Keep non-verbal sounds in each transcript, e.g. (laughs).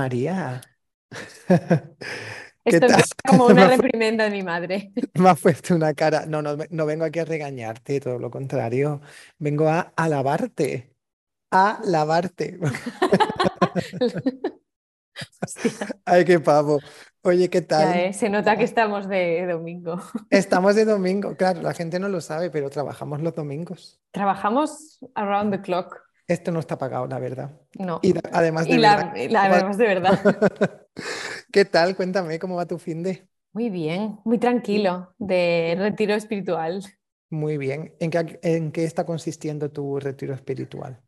María. (laughs) ¿Qué Esto empieza como una (laughs) reprimenda de mi madre. me ha puesto una cara. No, no, no vengo aquí a regañarte, todo lo contrario. Vengo a alabarte, a lavarte. (laughs) Ay, qué pavo. Oye, ¿qué ya, tal? eh, Se nota que estamos de domingo. Estamos de domingo. Claro, la gente no lo sabe, pero trabajamos los domingos. Trabajamos around the clock. Esto no está pagado, la verdad. No. Y además Y de verdad, la, y la ¿cómo además de verdad. (laughs) ¿Qué tal? Cuéntame, ¿cómo va tu fin de? Muy bien, muy tranquilo, de retiro espiritual. Muy bien. ¿En qué, en qué está consistiendo tu retiro espiritual?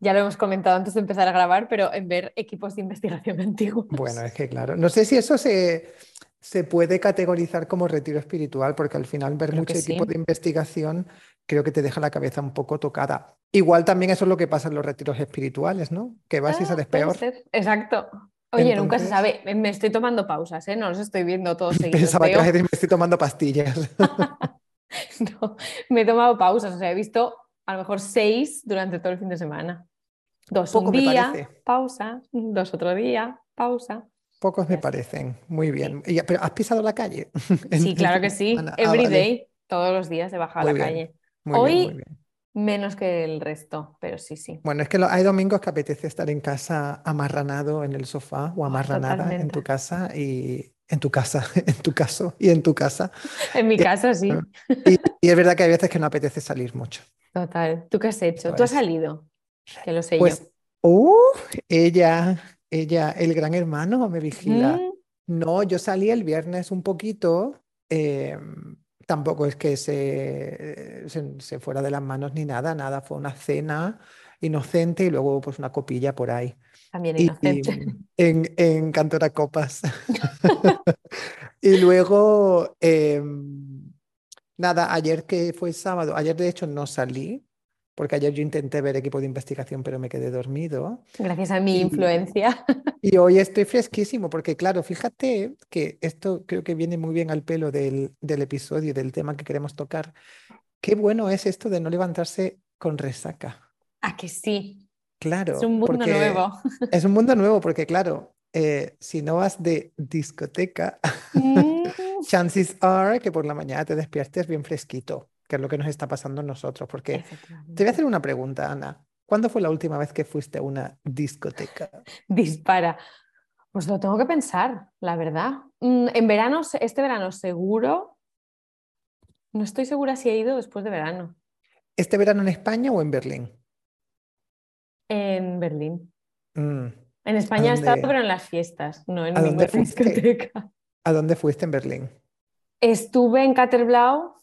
Ya lo hemos comentado antes de empezar a grabar, pero en ver equipos de investigación (laughs) Bueno, antiguos. es que claro, no sé si eso se, se puede categorizar como retiro espiritual, porque al final ver Creo mucho equipo de investigación creo que te deja la cabeza un poco tocada. Igual también eso es lo que pasa en los retiros espirituales, ¿no? Que vas y Ah, sales puede peor. Exacto. Oye, nunca se Entonces, sabe. Me estoy tomando pausas, ¿eh? No los estoy viendo todos (laughs) seguidos. pensaba que a me estoy tomando pastillas. (laughs) (laughs) No, me he tomado pausas, o sea, he visto a lo mejor seis durante todo el fin de semana. Dos un Poco me día, pausa, dos otro día, pausa. Pocos me parecen. Muy Sí, bien. Y- pero ¿has pisado la calle sí, claro que sí. Ah, Every vale. day, todos los días he bajado a Muy la bien. calle. Muy bien, muy Hoy bien. menos que el resto, pero sí, sí. Bueno, es que lo- hay domingos que apetece estar en casa amarranado en el sofá o Oh, amarranada en tu casa y en tu casa, (laughs) en tu caso y en tu casa. (laughs) En mi Y, casa sí, (laughs) y- y es verdad que hay veces que no apetece salir mucho. total. ¿Tú qué has hecho? ¿Tú has es. salido? Que lo sé yo. Pues, uh, ella, ella, el gran hermano me vigila. Mm, No, yo salí el viernes un poquito. eh, tampoco es que se, se, se fuera de las manos ni nada, nada. Fue una cena inocente y luego pues una copilla por ahí. también Y inocente. en, en Cantora Copas. (laughs) Y luego, em, nada, ayer que fue sábado, ayer de hecho no salí, porque ayer yo intenté ver equipo de investigación, pero me quedé dormido. Gracias a mi Y, influencia. (laughs) y hoy estoy fresquísimo, porque claro, fíjate que esto creo que viene muy bien al pelo del, del episodio, del tema que queremos tocar. Qué bueno es esto de no levantarse con resaca. ¿A que sí? Es Claro, un mundo nuevo. (laughs) es un mundo nuevo, porque claro, eh, si no vas de discoteca, Mm, (laughs) chances are que por la mañana te despiertes bien fresquito, que es lo que nos está pasando a nosotros. Porque te voy a hacer una pregunta, Ana. ¿Cuándo fue la última vez que fuiste a una discoteca? (laughs) Dispara. Pues lo tengo que pensar, la verdad. Mm, En verano, este verano seguro. No estoy segura si he ido después de verano. ¿Este verano en España o en Berlín? En Berlín. Mm, En ¿A España he estado, pero en las fiestas, no en a ninguna (laughs) discoteca. ¿A dónde fuiste en Berlín? Estuve en Caterblau,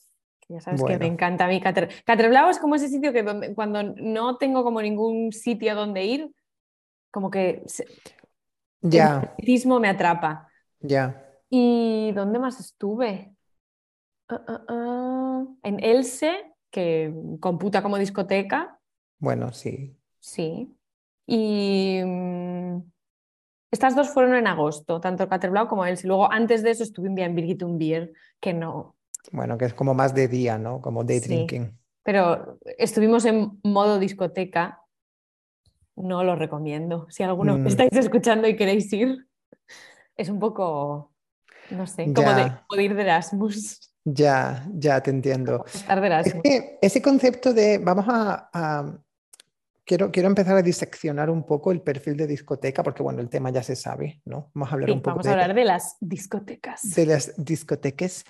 ya sabes que me encanta a mí Cater... Caterblau es como ese sitio que cuando no tengo como ningún sitio donde ir, como que se- el ya, magnetismo me atrapa. ya. ¿Y dónde más estuve? Ah, ah, ah, En Else, que computa como discoteca, Bueno, sí. sí. Y mm, estas dos fueron en agosto, tanto Caterblau como Else. Luego, antes de eso, estuve un día en Birgit und Bier, que no, Bueno, que es como más de día, ¿no? Como day sí. drinking. Pero estuvimos en modo discoteca, no lo recomiendo. Si alguno Mm, estáis escuchando y queréis ir, es un poco, no sé, como de, como de ir de Erasmus, ya, ya te entiendo. como estar de Es que ese concepto de, vamos a, a- quiero, quiero empezar a diseccionar un poco el perfil de discoteca, porque bueno, el tema ya se sabe, ¿no? Vamos a hablar un poco vamos a hablar de las discotecas. de las discotecas.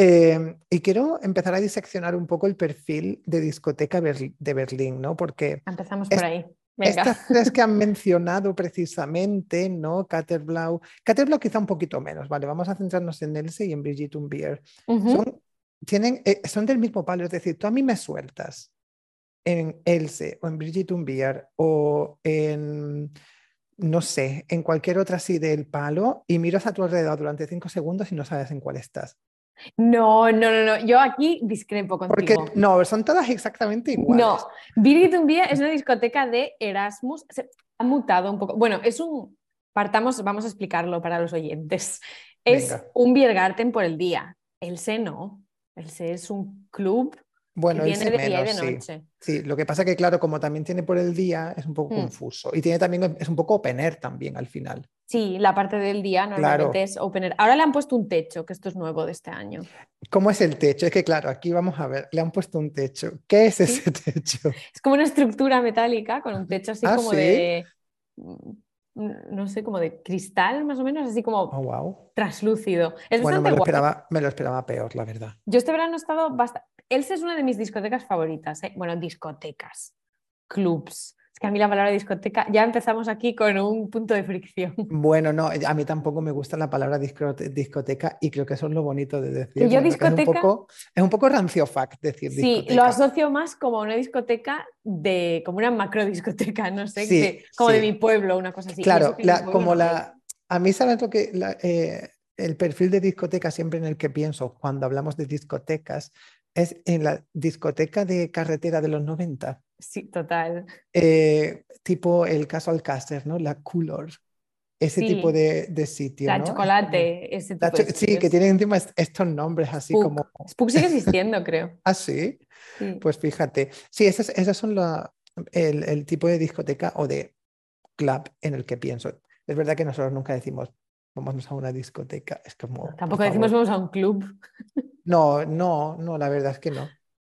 Eh, y quiero empezar a diseccionar un poco el perfil de discoteca Berl- de Berlín, ¿no? Porque Empezamos por ahí. Venga. estas tres que han (laughs) mencionado precisamente, ¿no? Caterblau, Caterblau quizá un poquito menos, ¿vale? Vamos a centrarnos en Else y en Brigitte Umbier. Ujú. Son, tienen, eh, son del mismo palo, es decir, tú a mí me sueltas en Else o en Brigitte Umbier o en, no sé, en cualquier otra así del palo y miras a tu alrededor durante cinco segundos y no sabes en cuál estás. No, no, no, no. Yo aquí discrepo Porque contigo. no, son todas exactamente No, iguales. Birgit und Bier es una discoteca de Erasmus. Se ha mutado un poco. Bueno, es un. Partamos, vamos a explicarlo para los oyentes. Es Venga. un Biergarten por el día. El SE no. El SE es un club Bueno, sí de día y menos, de sí. noche. Sí, lo que pasa que, claro, como también tiene por el día, es un poco Mm. confuso. Y tiene también, es un poco open air también al final. Sí, la parte del día normalmente Claro. es open air. Ahora le han puesto un techo, que esto es nuevo de este año. ¿Cómo es el techo? Es que, claro, aquí vamos a ver, le han puesto un techo. ¿Qué es Sí. ese (laughs) techo? Es como una estructura metálica con un techo así Ah, como ¿sí? de, mm, no sé, como de cristal más o menos, así como Oh, wow. translúcido. Es Bueno, me lo esperaba, me lo esperaba peor, la verdad. Yo este verano he estado bastante... Elsa es una de mis discotecas favoritas. ¿eh? Bueno, discotecas, clubs. Es que a mí la palabra discoteca, ya empezamos aquí con un punto de fricción. (laughs) Bueno, no, a mí tampoco me gusta la palabra discote- discoteca y creo que eso es lo bonito de decir. Yo ¿no? es un discoteca- poco, es un poco rancio fact decir Sí, lo discoteca. asocio más como una discoteca de, como una macro discoteca, no sé, Sí, de- como de sí. mi pueblo, una cosa así. Claro, la- como la, a mí sabes lo que la- eh, el perfil de discoteca siempre en el que pienso cuando hablamos de discotecas es en la discoteca de carretera de los 90, Sí, total. eh, tipo el caso Alcácer, ¿no? La Coolor, ese tipo de, de sitio, La chocolate, ese tipo de cho- sí, que tienen encima est- estos nombres así Spook. como, Spook sigue existiendo, creo. (laughs) ah, sí, Sí. pues fíjate, sí, esas, esas son la- el, el tipo de discoteca o de club en el que pienso. Es verdad que nosotros nunca decimos, vamos a una discoteca, es como, Tampoco decimos vamos a un club. No, no, no, la verdad es que no.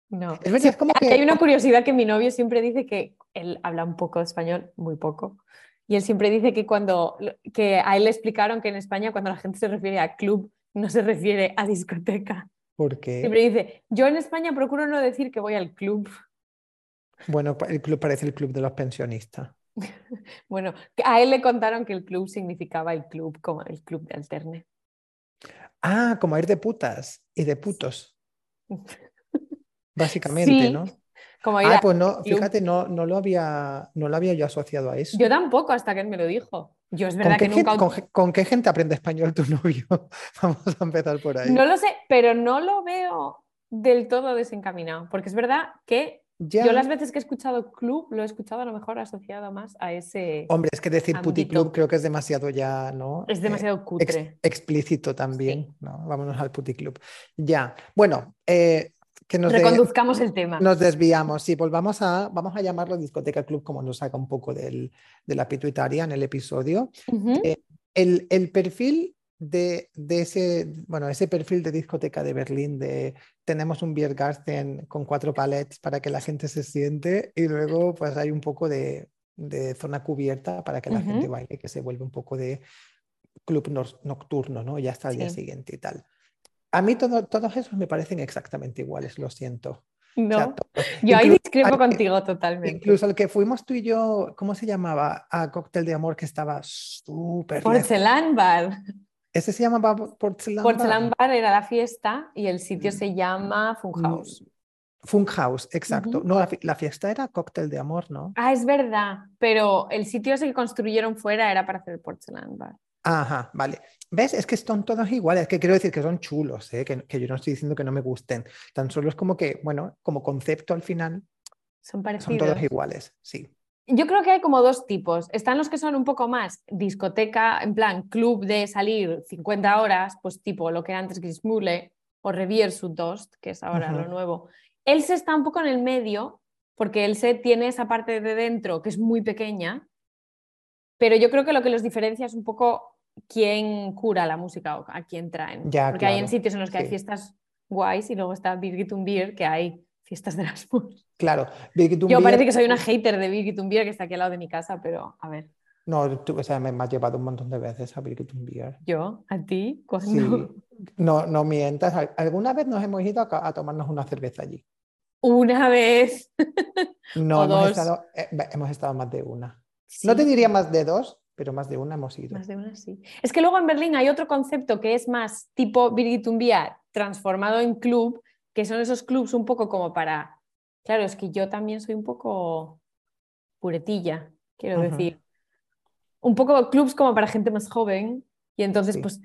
No. Es verdad, Sí, es como que- Hay una curiosidad que mi novio siempre dice que él habla un poco español, muy poco. Y él siempre dice que cuando que a él le explicaron que en España cuando la gente se refiere a club no se refiere a discoteca. Porque, Siempre dice, yo en España procuro no decir que voy al club. bueno, el club parece el club de los pensionistas. (laughs) Bueno, a él le contaron que el club significaba el club, como el club de alterne. Ah, como ir de putas y de putos, (laughs) básicamente, Sí, ¿no? Como ir Ah, a- pues no, fíjate, no, no lo había, no lo había yo asociado a eso. Yo tampoco hasta que él me lo dijo. Yo es ¿Con verdad qué, que gente, nunca... con, ge- con qué gente aprende español tu (laughs) novio? Vamos a empezar por ahí. No lo sé, pero no lo veo del todo desencaminado, porque es verdad que Ya. yo las veces que he escuchado club lo he escuchado a lo mejor asociado más a ese... Hombre, es que decir puticlub creo que es demasiado ya, ¿no? Es Eh, demasiado ex- cutre. explícito también, ¿no? Vámonos al puticlub. Ya. Bueno, eh, que nos, de- Reconduzcamos el tema. nos desviamos. Sí, volvamos a, vamos a llamarlo discoteca club como nos saca un poco del, de la pituitaria en el episodio. Eh, El, el perfil de, de ese, bueno, ese perfil de discoteca de Berlín de tenemos un Biergarten con cuatro palets para que la gente se siente y luego pues hay un poco de, de zona cubierta para que la gente Ujú. baile, que se vuelve un poco de club nor- nocturno, ¿no? Ya hasta el día Sí. siguiente y tal. A mí todo- todos esos me parecen exactamente iguales, lo siento. O sea, No, yo ahí discrepo contigo totalmente. Incluso el que fuimos tú y yo, ¿cómo se llamaba? A Cóctel de Amor que estaba súper lejos. Porcelain Bar. ¿Ese se llamaba Por- Porcelain Porcelain Bar? Bar era la fiesta y el sitio Mm. se llama Funhouse. Funkhaus, exacto. Ujú. No, la, la fiesta era Cóctel de Amor, ¿no? Ah, es verdad, pero el sitio ese que construyeron fuera era para hacer el Porcelain Bar. Ajá, vale. ¿Ves? Es que son todos iguales. Que quiero decir que son chulos, ¿eh? que, que yo no estoy diciendo que no me gusten. Tan solo es como que, bueno, como concepto al final, Son son parecidos. todos iguales, sí. Yo creo que hay como dos tipos. Están los que son un poco más discoteca, en plan club de salir 50 horas, pues tipo lo que era antes Grismule o Revier Sudost, que es ahora lo nuevo. Él se está un poco en el medio, porque él se tiene esa parte de dentro que es muy pequeña, pero yo creo que lo que los diferencia es un poco quién cura la música o a quién traen. Ya, porque hay en sitios en los que hay fiestas guays y luego está Birgit Bier, que hay fiestas de las Claro. Birgit Yo Umbier- parece que soy una hater de Birgit und Bier que está aquí al lado de mi casa, pero a ver, No, tú, o sea, me, me has llevado un montón de veces a Birgit Umbier. yo, a ti, Sí, cuando no, no mientas. Al- Alguna vez nos hemos ido a, a tomarnos una cerveza allí. una vez. No, (laughs) hemos dos. estado, eh, hemos estado más de una. No te Sí, diría más de dos, pero más de una hemos ido. Más de una, sí. Es que luego en Berlín hay otro concepto que es más tipo Birgit und Bier transformado en club, que son esos clubs un poco como para. Claro, es que yo también soy un poco puretilla, quiero decir. Un poco clubs como para gente más joven. Y entonces, Sí. pues,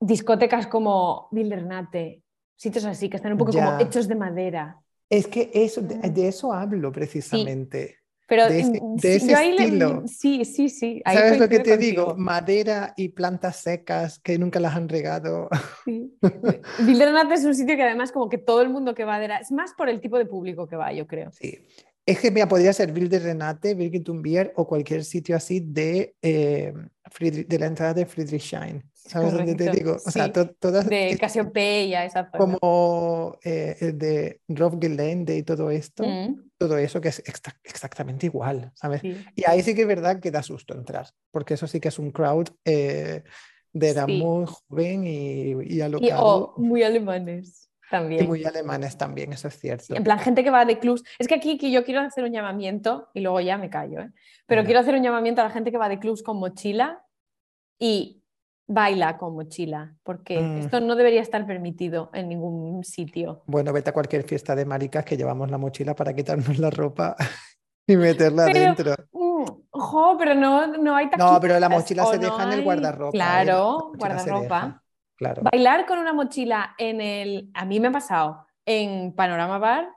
discotecas como Wildernate, sitios así, que están un poco como hechos de madera. Es que eso, de, de eso hablo precisamente. Pero de ese, mm, de sí, ese yo ahí le- estilo. sí, sí, sí. ahí ¿Sabes lo que te digo? Madera y plantas secas que nunca las han regado. Sí. (laughs) Es un sitio que además como que todo el mundo que va de es más por el tipo de público que va, yo creo. Sí. Es que mira, podría ser Wilde Renate, Birgittumbier o cualquier sitio así de, eh, Friedrich- de la entrada de Friedrichshain. ¿Sabes dónde te digo? O sea, sí. to- todas De Casiopeia, esa zona. como eh, de Rovgelände y todo esto, Mm, todo eso que es exa- exactamente igual, ¿sabes? sí. Y ahí sí que es verdad que da susto entrar, porque eso sí que es un crowd eh, de edad Sí. muy joven y, y Y alocado oh, muy alemanes y muy alemanes también, eso es cierto. En plan, gente que va de clubs. Es que aquí que yo quiero hacer un llamamiento, y luego ya me callo, ¿eh? pero quiero hacer un llamamiento a la gente que va de clubs con mochila y baila con mochila, porque Mm. esto no debería estar permitido en ningún sitio. Bueno, vete a cualquier fiesta de maricas que llevamos la mochila para quitarnos la ropa (laughs) y meterla Pero- dentro. Mm, jo, pero no, no hay No, taquitas, pero la mochila se no deja en el guardarropa. ¿eh? La Claro, guardarropa. Claro. Bailar con una mochila en el... A mí me ha pasado en Panorama Bar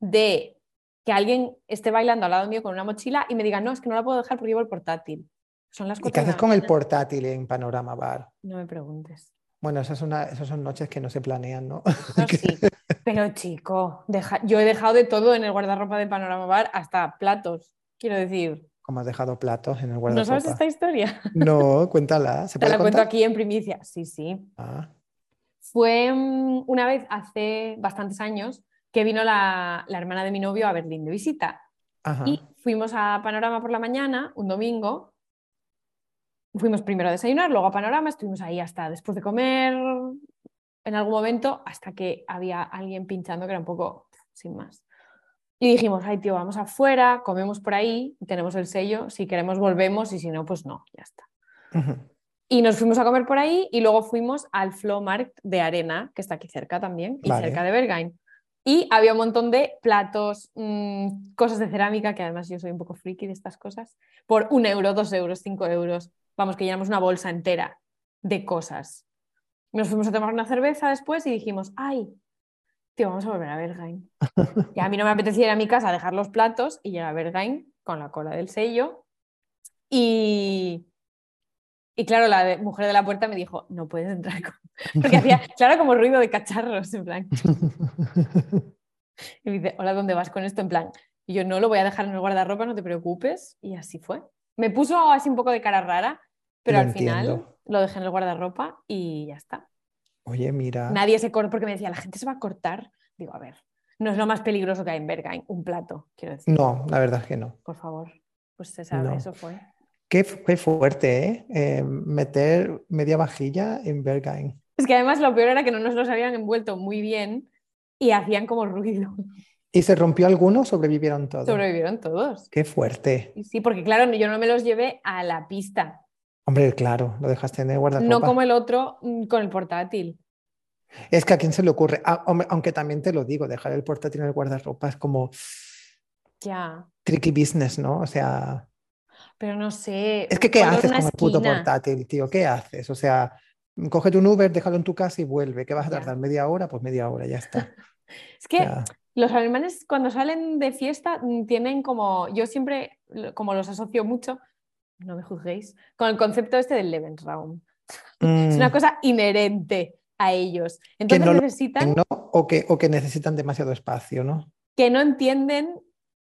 de que alguien esté bailando al lado mío con una mochila y me diga, no, es que no la puedo dejar porque llevo el portátil. Son las ¿Y qué haces con el portátil en Panorama Bar? No me preguntes. Bueno, esas son, una- esas son noches que no se planean, ¿no? No, (laughs) sí. Pero chico, deja- yo he dejado de todo en el guardarropa de Panorama Bar, hasta platos. Quiero decir, Como has dejado platos en el ¿no guardarropa. sabes esta historia? No, cuéntala. ¿Se Te puede la cuento aquí en primicia. Sí, sí. Ah, Fue mm, una vez hace bastantes años que vino la, la hermana de mi novio a Berlín de visita. ajá. Y fuimos a Panorama por la mañana, un domingo. Fuimos primero a desayunar, luego a Panorama, estuvimos ahí hasta después de comer, en algún momento, hasta que había alguien pinchando que era un poco sin más. Y dijimos, ay tío, vamos afuera, comemos por ahí, tenemos el sello, si queremos volvemos y si no, pues no, ya está. Y nos fuimos a comer por ahí y luego fuimos al Flowmarkt de Arena, que está aquí cerca también, y Vale. cerca de Berghain. Y había un montón de platos, mm, cosas de cerámica, que además yo soy un poco friki de estas cosas, por un euro, dos euros, cinco euros. Vamos, que llenamos una bolsa entera de cosas. Nos fuimos a tomar una cerveza después y dijimos, ay, tío, vamos a volver a Berghain. Y a mí no me apetecía ir a mi casa a dejar los platos y llegar a Berghain con la cola del sello. Y, y claro, la de- mujer de la puerta me dijo, no puedes entrar. con-". (laughs) Porque hacía, claro, como ruido de cacharros, en plan. Y me dice, hola, ¿dónde vas con esto? En plan, y yo no lo voy a dejar en el guardarropa, no te preocupes. Y así fue. Me puso así un poco de cara rara, pero Lo al final lo dejé en el guardarropa y ya está. Oye, mira. Nadie se corta porque me decía, la gente se va a cortar. Digo, a ver, no es lo más peligroso que hay en Berghain, un plato, quiero decir. No, la verdad es que no. Por favor, pues se sabe, No. eso fue. Qué, fu- qué fuerte, ¿eh? Eh, Meter media vajilla en Berghain. Es que además lo peor era que no nos los habían envuelto muy bien y hacían como ruido. ¿Y se rompió alguno o sobrevivieron todos? Sobrevivieron todos. Qué fuerte. Sí, porque claro, yo no me los llevé a la pista, Hombre, claro, lo dejaste en el guardarropa. no como el otro mm, con el portátil. Es que a quién se le ocurre, Ah, hombre, aunque también te lo digo, dejar el portátil en el guardarropa es como Ya, tricky business, ¿no? O sea, pero no sé. es que ¿qué haces con el puto portátil, tío? ¿Qué haces? O sea, cógete un Uber, déjalo en tu casa y vuelve. ¿Qué vas a Ya. tardar? ¿Media hora? Pues media hora, ya está. (laughs) Es que Ya. los alemanes cuando salen de fiesta mm, tienen como, yo siempre como los asocio mucho, no me juzguéis, con el concepto este del Lebensraum. (laughs) Es una Mm, cosa inherente a ellos. Entonces no lo necesitan ¿no? O que, o que necesitan demasiado espacio, ¿no? que no entienden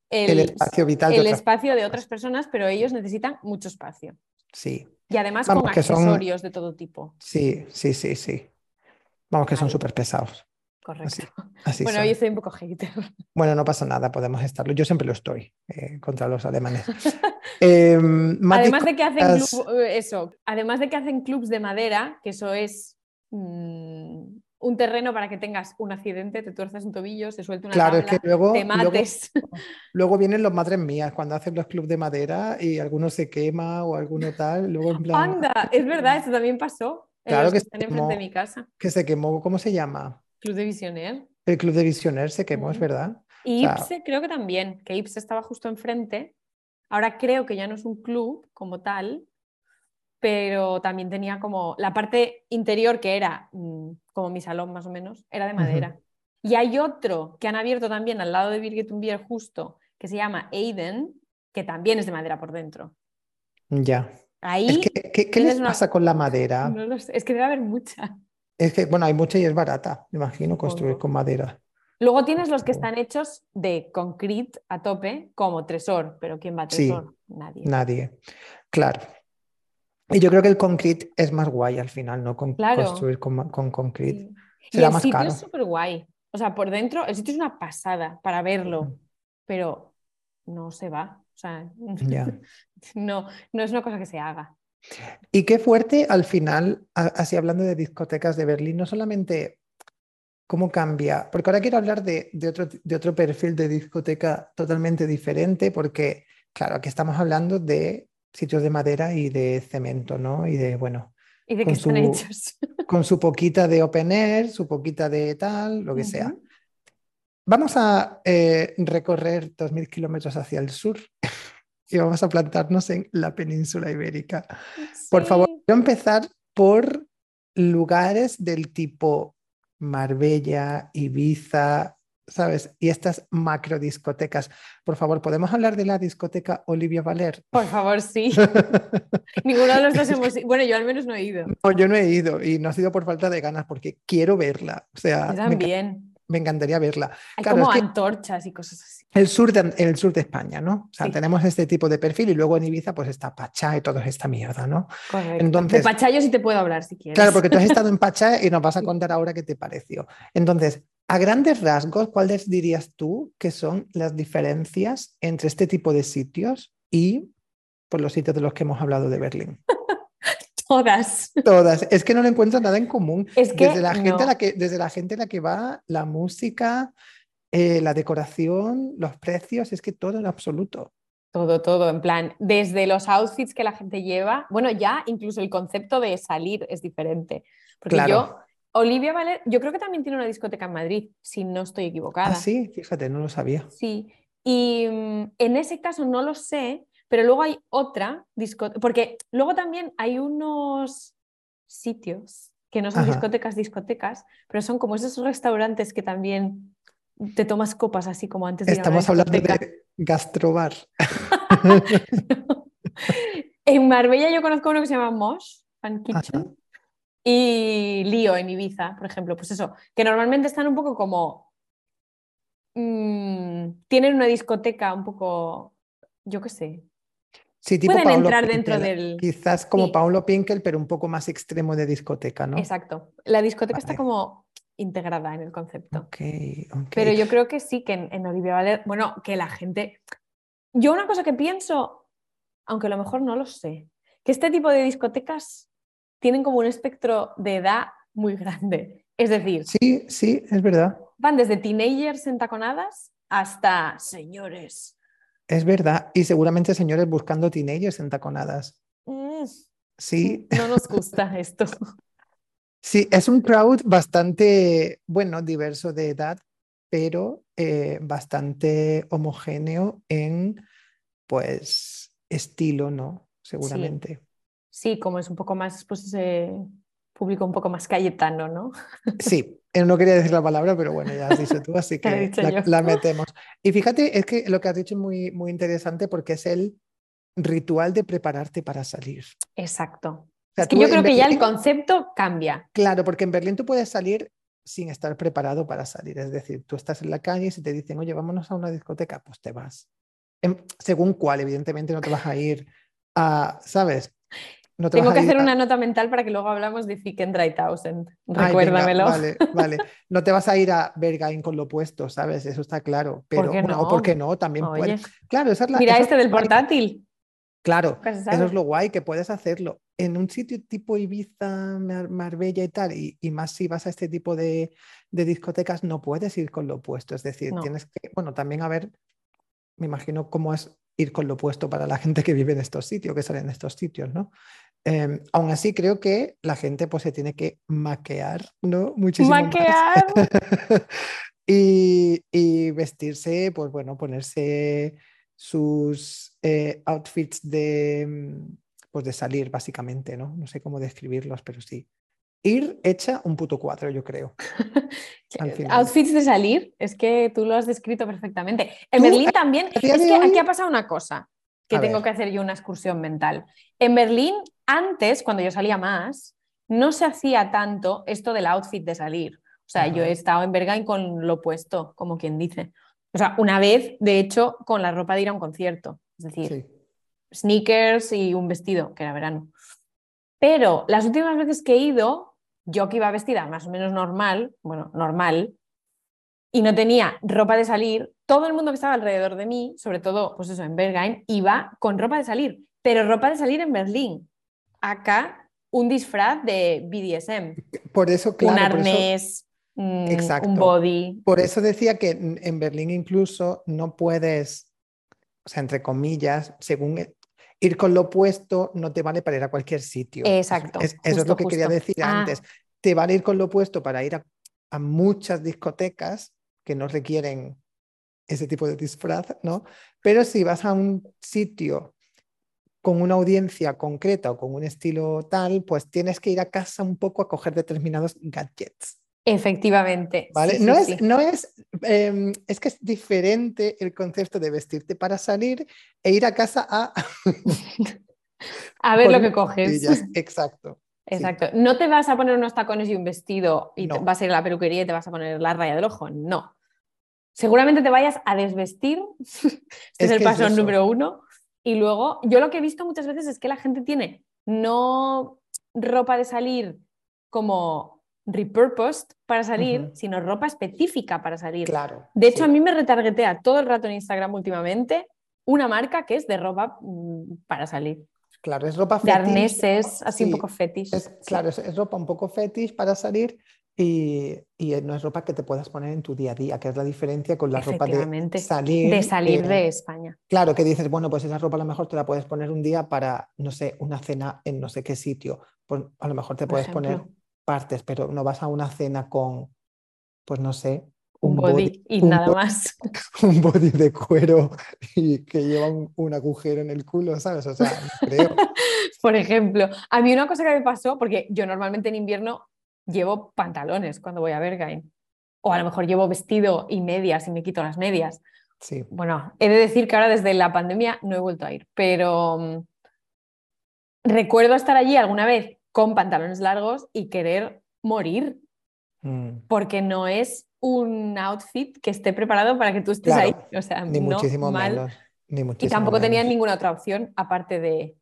el, El espacio vital de el otras espacio de otras personas, pero ellos necesitan mucho espacio. Sí, Y además Vamos, con que son- accesorios de todo tipo. sí, sí, sí, sí. Vamos, que son súper pesados. Correcto. (laughs) Así bueno, son. hoy estoy un poco hater. (laughs) Bueno, no pasa nada, podemos estarlo. Yo siempre lo estoy eh, contra los alemanes. (laughs) Eh, más Además de que hacen club- eh, eso, además de que hacen clubs de madera, que eso es mm, un terreno para que tengas un accidente, te tuerzas un tobillo, se suelte una Claro, es que luego, te mates. luego vienen los madres mías cuando hacen los clubs de madera y alguno se quema o alguno tal, luego en plan Anda, es verdad, eso también pasó. Claro que se enfrente de quemó. mi casa. que se quemó, ¿cómo se llama? Club de Visioner. El club de Visioner se quemó, es verdad. Y O sea- Ipse creo que también, que Ipse estaba justo enfrente. Ahora creo que ya no es un club como tal, pero también tenía como la parte interior que era mm, como mi salón más o menos, era de madera. Y hay otro que han abierto también al lado de Birgit Unbier justo, que se llama Aiden, que también es de madera por dentro. Ya. Ahí Es que, ¿qué, les una- pasa con la madera? (laughs) no lo sé, es que debe haber mucha. Es que, bueno, hay mucha y es barata, me imagino, construir con madera. Luego tienes los que están hechos de concrete a tope, como Tresor, pero ¿quién va a Sí. Tresor? Nadie. Nadie. Claro. Y yo creo que el concrete es más guay al final, ¿no? Con, Claro. construir con, con concrete. Sí. Y Será el más sitio caro. es súper guay. O sea, por dentro, el sitio es una pasada para verlo, pero no se va. O sea, Ya. (laughs) no, no es una cosa que se haga. Y qué fuerte al final, así hablando de discotecas de Berlín, no solamente cómo cambia, porque ahora quiero hablar de, de otro, de otro perfil de discoteca totalmente diferente, porque claro, aquí estamos hablando de sitios de madera y de cemento, ¿no? Y de, bueno, ¿Y de Con su- hechos? (laughs) con su poquita de open air, su poquita de tal, lo que sea. Vamos a eh, recorrer 2.000 kilómetros hacia el sur y vamos a plantarnos en la península ibérica. Por favor, quiero empezar por lugares del tipo Marbella, Ibiza, ¿sabes? Y estas macro discotecas. Por favor, ¿podemos hablar de la discoteca Olivia Valer? Por favor, sí. (laughs) Ninguno de los dos hemos Bueno, yo al menos no he ido. No, yo no he ido y no ha sido por falta de ganas porque quiero verla. O sea, Yo también. Me encantaría verla. Hay Claro, como es que- antorchas y cosas así. El sur de, el sur de España, ¿no? O sea, Sí. tenemos este tipo de perfil y luego en Ibiza pues está Pachá y toda esta mierda, ¿no? Correcto. Entonces- de Pachayo sí te puedo hablar si quieres. Claro, porque tú has estado en (laughs) Pachá y nos vas a contar ahora qué te pareció. Entonces, a grandes rasgos, ¿cuáles dirías tú que son las diferencias entre este tipo de sitios y por los sitios de los que hemos hablado de Berlín? Todas. Todas. Es que no le encuentro nada en común. Es que Desde la gente a la que, desde la gente a la que va, la música, eh, la decoración, los precios, es que todo en absoluto. Todo, todo, en plan, desde los outfits que la gente lleva, bueno, ya incluso el concepto de salir es diferente. Porque Claro. yo, Olivia Valer, yo creo que también tiene una discoteca en Madrid, si no estoy equivocada. Ah, sí, fíjate, no lo sabía. Sí, y mm, en ese caso no lo sé, pero luego hay otra discoteca, porque luego también hay unos sitios que no son Ajá. discotecas, discotecas, pero son como esos restaurantes que también te tomas copas así como antes de ir a una Estamos hablando de gastrobar. (laughs) En Marbella yo conozco uno que se llama Mosh, Fan Ajá. Kitchen, y Lío en Ibiza, por ejemplo. Pues eso, que normalmente están un poco como... mm, tienen una discoteca un poco, yo qué sé. Sí, tipo Pueden Paolo entrar dentro Pinkel, del... Quizás como Sí. Paulo Pinkel, pero un poco más extremo de discoteca, ¿no? Exacto. La discoteca está como integrada en el concepto. Pero yo creo que sí, que en, en Olivia Valer, bueno, que la gente... Yo una cosa que pienso, aunque a lo mejor no lo sé, que este tipo de discotecas tienen como un espectro de edad muy grande. Es decir, Sí, sí, es verdad. van desde teenagers entaconadas hasta señores. Es verdad. Y seguramente señores buscando teenagers entaconadas. Mm, Sí, no nos gusta (laughs) esto. sí, es un crowd bastante, bueno, diverso de edad, pero eh, bastante homogéneo en, pues, estilo, ¿no? Seguramente. Sí, como es un poco más, pues ese público un poco más cayetano, ¿no? Sí, no quería decir la palabra, pero bueno, ya has dicho tú, (laughs) así que la, (laughs) metemos. Y fíjate, es que lo que has dicho es muy, muy interesante porque es el ritual de prepararte para salir. Exacto. O sea, Es que yo en creo que ya el concepto cambia. Claro, porque en Berlín tú puedes salir sin estar preparado para salir. Es decir, tú estás en la calle y si te dicen, oye, vámonos a una discoteca, pues te vas. Em, según cuál, evidentemente no te vas a ir a, ¿sabes? No te Tengo que hacer a- una nota mental para que luego hablamos de Ficken Dry Thousand. Ay, venga, Recuérdamelo. vale, vale. No te vas a ir a Bergain con lo opuesto, ¿sabes? Eso está claro. Pero, qué no? ¿por qué no? También Oye, puedes. Claro, esa es la, mira este del portátil. Claro, se eso es lo guay, que puedes hacerlo en un sitio tipo Ibiza, Mar- Marbella y tal, y, y más si vas a este tipo de, de discotecas, no puedes ir con lo opuesto. Es decir, No. tienes que, bueno, también a ver, me imagino cómo es ir con lo opuesto para la gente que vive en estos sitios, que sale en estos sitios, ¿no? Em, aún así, creo que la gente pues se tiene que maquear, ¿no? Muchísimo más. Maquear. (laughs) y, y vestirse, pues bueno, ponerse sus eh, outfits de, mm, pues de salir, básicamente, ¿no? No sé cómo describirlos, pero sí. Ir hecha un puto cuadro, yo creo. (laughs) Outfits de salir, es que tú lo has descrito perfectamente. En Berlín a- también, es que hoy- aquí ha pasado una cosa. que A tengo ver. que hacer yo una excursión mental. En Berlín, antes, cuando yo salía más, no se hacía tanto esto del outfit de salir. O sea, yo he estado en Berghain con lo puesto, como quien dice. O sea, una vez, de hecho, con la ropa de ir a un concierto. Es decir, Sí. sneakers y un vestido, que era verano. Pero las últimas veces que he ido, yo que iba vestida más o menos normal, bueno, normal, y no tenía ropa de salir, todo el mundo que estaba alrededor de mí, sobre todo, pues eso, en Berghain, iba con ropa de salir, pero ropa de salir en Berlín. Acá, un disfraz de BDSM, Por eso, claro, un por eso- arnés, mm, Exacto. un body. Por eso decía que en Berlín incluso no puedes, o sea, entre comillas, según ir con lo opuesto, no te vale para ir a cualquier sitio. Exacto, Es- eso es lo que quería decir Ah. antes. Te vale ir con lo opuesto para ir a, a muchas discotecas que no requieren ese tipo de disfraz, ¿no? Pero si vas a un sitio con una audiencia concreta o con un estilo tal, pues tienes que ir a casa un poco a coger determinados gadgets. Efectivamente. ¿Vale? sí, sí, no, es, sí. no es, em, es que es diferente el concepto de vestirte para salir e ir a casa a... (laughs) A ver lo que coges. Exacto. Exacto. No te vas a poner unos tacones y un vestido y te- vas a ir a la peluquería y te vas a poner la raya del ojo. No. Seguramente te vayas a desvestir. (laughs) este es, Es el es paso número uno. Y luego, yo lo que he visto muchas veces es que la gente tiene no ropa de salir como repurposed para salir, Ujú. sino ropa específica para salir. Claro. De hecho, sí. a mí me retargetea todo el rato en Instagram últimamente una marca que es de ropa mm, para salir. Claro, es ropa De fetish, arneses, así un sí, poco fetish. Es, claro, es, es ropa un poco fetish para salir y, y no es ropa que te puedas poner en tu día a día, que es la diferencia con la ropa de salir. de salir eh, de España. Claro, que dices, bueno, pues esa ropa a lo mejor te la puedes poner un día para, no sé, una cena en no sé qué sitio. Pues a lo mejor te Por puedes poner. Partes, pero no vas a una cena con, pues no sé, Un body, y un nada body- más. (laughs) un body de cuero y que lleva un, un agujero en el culo, ¿sabes? O sea, creo. (laughs) Por ejemplo, a mí una cosa que me pasó, porque yo normalmente en invierno llevo pantalones cuando voy a Berghain. O a lo mejor llevo vestido y medias y me quito las medias. Sí, Bueno, he de decir que ahora desde la pandemia no he vuelto a ir, pero mm, recuerdo estar allí alguna vez con pantalones largos y querer morir, mm, porque no es un outfit que esté preparado para que tú estés Claro, ahí. O sea, ni no, muchísimo mal. menos. Ni Y tampoco tenía ninguna otra opción aparte de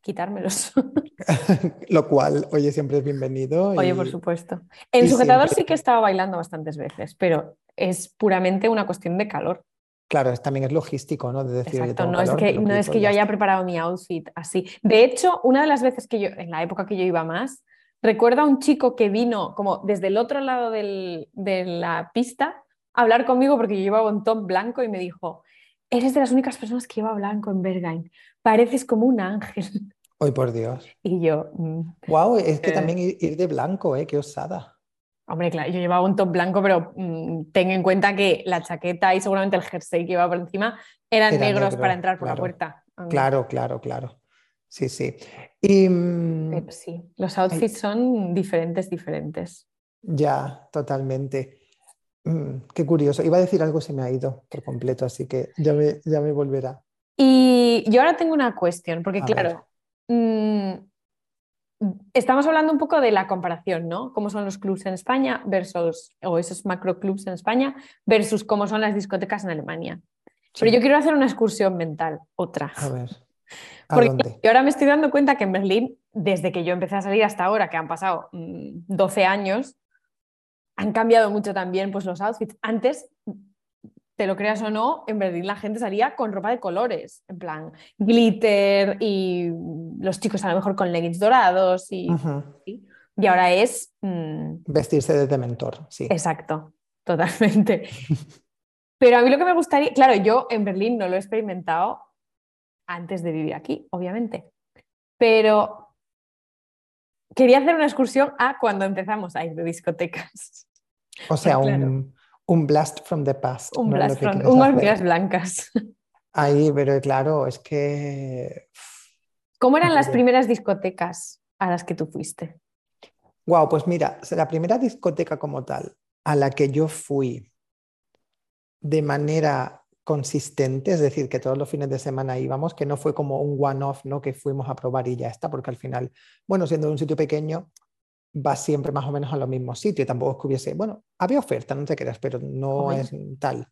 quitármelos. (laughs) Lo cual, oye, siempre es bienvenido. Oye, por supuesto. En y sujetador siempre- sí que he estado bailando bastantes veces, pero es puramente una cuestión de calor. Claro, también es logístico, ¿no? De decir, Exacto, no es que, no es que yo ya haya preparado mi outfit así. De hecho, una de las veces que yo, en la época que yo iba más, recuerdo a un chico que vino como desde el otro lado del- de la pista a hablar conmigo porque yo llevaba un top blanco y me dijo, eres de las únicas personas que lleva blanco en Berghain, pareces como un ángel. Hoy por Dios. Y yo, mm, Wow, es que Eh. también ir, ir de blanco, ¿eh? Qué osada. Hombre, claro, yo llevaba un top blanco, pero mm, ten en cuenta que la chaqueta y seguramente el jersey que llevaba por encima eran Era negros negro, para entrar por la puerta. Claro, claro, claro. Sí, sí. Y mm, Pero sí, los outfits son diferentes, diferentes. ya, totalmente. Mm, qué curioso. Iba a decir algo, se me ha ido por completo, así que ya me, ya me volverá. Y yo ahora tengo una cuestión, porque A claro, estamos hablando un poco de la comparación, ¿no? Cómo son los clubs en España versus, o esos macro clubs en España, versus cómo son las discotecas en Alemania. Pero yo quiero hacer una excursión mental, otra. A ver. ¿A Porque dónde? yo ahora me estoy dando cuenta que en Berlín, desde que yo empecé a salir hasta ahora, que han pasado mm, 12 años, han cambiado mucho también pues, los outfits. Antes, te lo creas o no, en Berlín la gente salía con ropa de colores, en plan glitter y los chicos a lo mejor con leggings dorados y, y ahora es... mm, Vestirse de dementor, sí. Exacto, totalmente. Pero a mí lo que me gustaría, claro, yo en Berlín no lo he experimentado antes de vivir aquí, obviamente, pero quería hacer una excursión a cuando empezamos a ir de discotecas. O sea, claro. un, un blast from the past. Un ¿no? Blast from- hormigas (laughs) blancas. (laughs) Ahí, pero claro, es que. ¿Cómo eran las primeras discotecas a las que tú fuiste? Wow, pues mira, la primera discoteca como tal a la que yo fui de manera consistente, es decir, que todos los fines de semana íbamos, que no fue como un one-off, ¿no? Que fuimos a probar y ya está, porque al final, bueno, siendo un sitio pequeño, va siempre más o menos a los mismos sitios, tampoco es que hubiese, bueno, había oferta, no te creas, pero no es tal.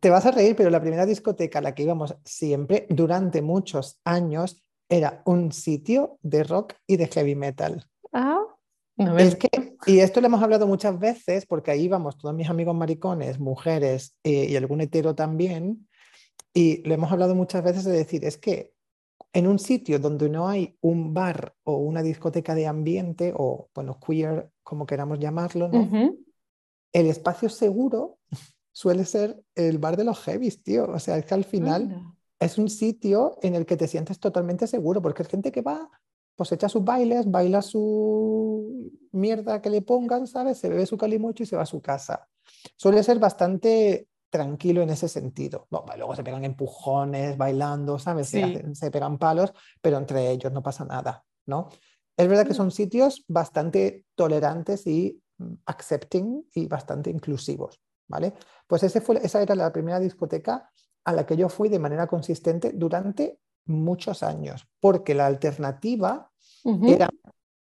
Te vas a reír, pero la primera discoteca a la que íbamos siempre, durante muchos años, era un sitio de rock y de heavy metal. Ah, es que, y esto lo hemos hablado muchas veces porque ahí íbamos todos mis amigos maricones, mujeres eh, y algún hetero también, y lo hemos hablado muchas veces de decir, es que en un sitio donde no hay un bar o una discoteca de ambiente o, bueno, queer, como queramos llamarlo, ¿no? El espacio seguro suele ser el bar de los heavies, tío. O sea, es que al final es un sitio en el que te sientes totalmente seguro, porque hay gente que va pues echa sus bailes, baila su mierda que le pongan, ¿sabes? Se bebe su calimocho y se va a su casa. Suele ser bastante tranquilo en ese sentido. luego se pegan empujones, bailando, ¿sabes? Se, pegan palos, pero entre ellos no pasa nada, ¿no? Es verdad que mm. son sitios bastante tolerantes y mm, accepting y bastante inclusivos, ¿vale? Pues ese fue, esa era la primera discoteca a la que yo fui de manera consistente durante muchos años, porque la alternativa eran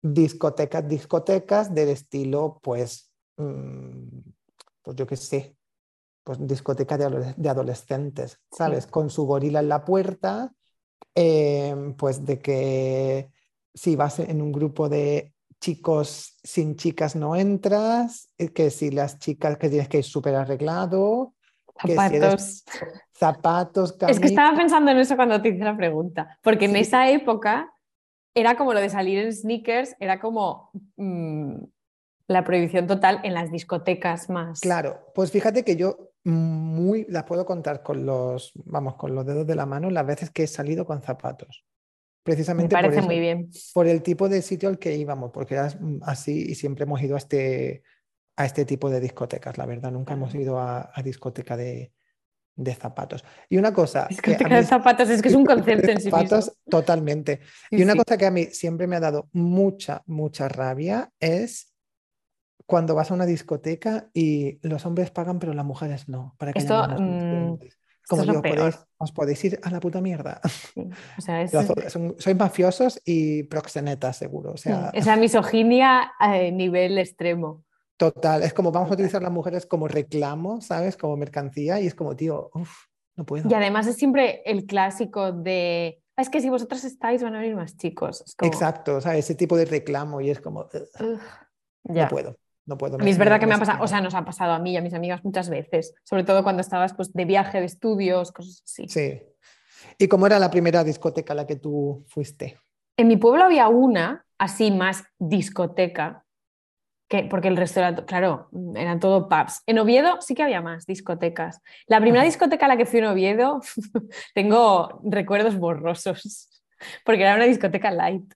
discotecas, discotecas del estilo, pues, mm, pues yo qué sé, pues discoteca de, adolescentes, ¿sabes? Con su gorila en la puerta, em, pues de que si vas en un grupo de chicos sin chicas no entras, eh, que si las chicas que tienes que ir súper arreglado, zapatos, zapatos, Es que estaba pensando en eso cuando te hice la pregunta, porque en esa época era como lo de salir en sneakers, era como mm, la prohibición total en las discotecas más. Claro, pues fíjate que yo muy las puedo contar con los, vamos, con los dedos de la mano las veces que he salido con zapatos. Precisamente parece por, muy bien. por el tipo de sitio al que íbamos, porque era así y siempre hemos ido a este, a este tipo de discotecas, la verdad, nunca hemos ido a discoteca de, de zapatos. Y una cosa... que de zapatos es que es un concepto en sí Zapatos, totalmente. Y una cosa que a mí siempre me ha dado mucha, mucha rabia es cuando vas a una discoteca y los hombres pagan pero las mujeres no. Para que Esto... Mm, como digo, os podéis ir a la puta mierda. O (laughs) sea, sois mafiosos y proxenetas, seguro. O sea... Esa misoginia a nivel extremo. Total, es como vamos a utilizar las mujeres como reclamo, ¿sabes? Como mercancía y es como, tío, uff, no puedo. Y además es siempre el clásico de, ah, es que si vosotros estáis van a venir más chicos. Exacto, o sea, ese tipo de reclamo y es como, ya. no puedo. No puedo. A mí es verdad que me ha pasado, o sea, nos ha pasado a mí y a mis amigas muchas veces, sobre todo cuando estabas pues, de viaje, de estudios, cosas así. Sí. ¿Y cómo era la primera discoteca a la que tú fuiste? En mi pueblo había una, así más discoteca, porque el resto era, claro, eran todo pubs. En Oviedo sí que había más discotecas. La primera discoteca a la que fui en Oviedo, (laughs) tengo recuerdos borrosos, (laughs) porque era una discoteca light.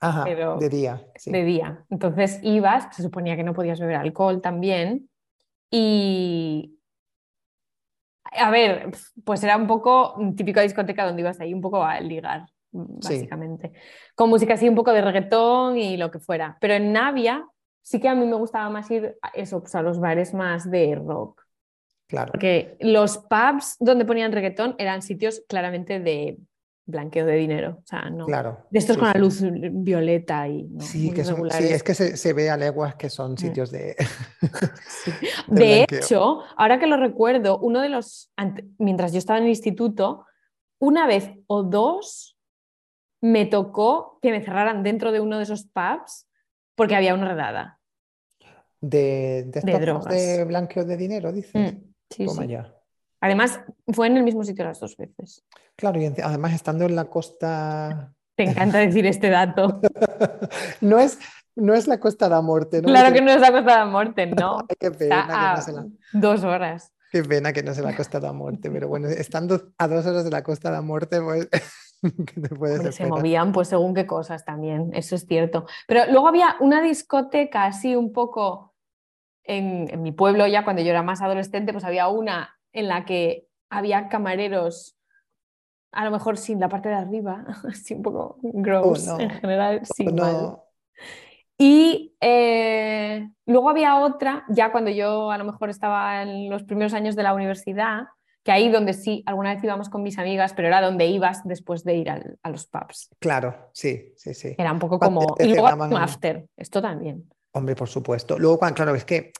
Ajá, de día. De día. Entonces ibas, se suponía que no podías beber alcohol también. Y, a ver, pues era un poco típica discoteca donde ibas ahí un poco a ligar, básicamente. Con música así un poco de reggaetón y lo que fuera. Pero en Navia sí que a mí me gustaba más ir a eso, pues a los bares más de rock. Claro. Porque los pubs donde ponían reggaetón eran sitios claramente de blanqueo de dinero. O sea, no. Claro. De estos con la luz violeta y. sí, que son, sí, es que se, ve a leguas que son mm. sitios de. (laughs) de, hecho, ahora que lo recuerdo, uno de los. Mientras yo estaba en el instituto, una vez o dos me tocó que me cerraran dentro de uno de esos pubs porque había una redada de, de, drogas. de blanqueo de dinero, dices. Mm, sí, Además, fue en el mismo sitio las dos veces. Claro, y además estando en la costa. Te encanta decir este dato. (laughs) no, es, no es la costa de la muerte, ¿no? Claro que no es la costa de la muerte, no. (laughs) Qué pena que no la... Dos horas. Qué pena que no sea la costa de la muerte, pero bueno, estando a dos horas de la costa de la muerte, pues. (laughs) se movían pues según qué cosas también, eso es cierto. Pero luego había una discoteca así un poco en, mi pueblo ya cuando yo era más adolescente, pues había una en la que había camareros, a lo mejor sin la parte de arriba, (laughs) así un poco gross oh, en general, oh, Y eh, luego había otra, ya cuando yo a lo mejor estaba en los primeros años de la universidad, que ahí donde sí, alguna vez íbamos con mis amigas, pero era donde ibas después de ir a los pubs. Claro, sí, sí, sí. Era un poco como... Y luego un after, esto también. Hombre, por supuesto. Luego, claro, es que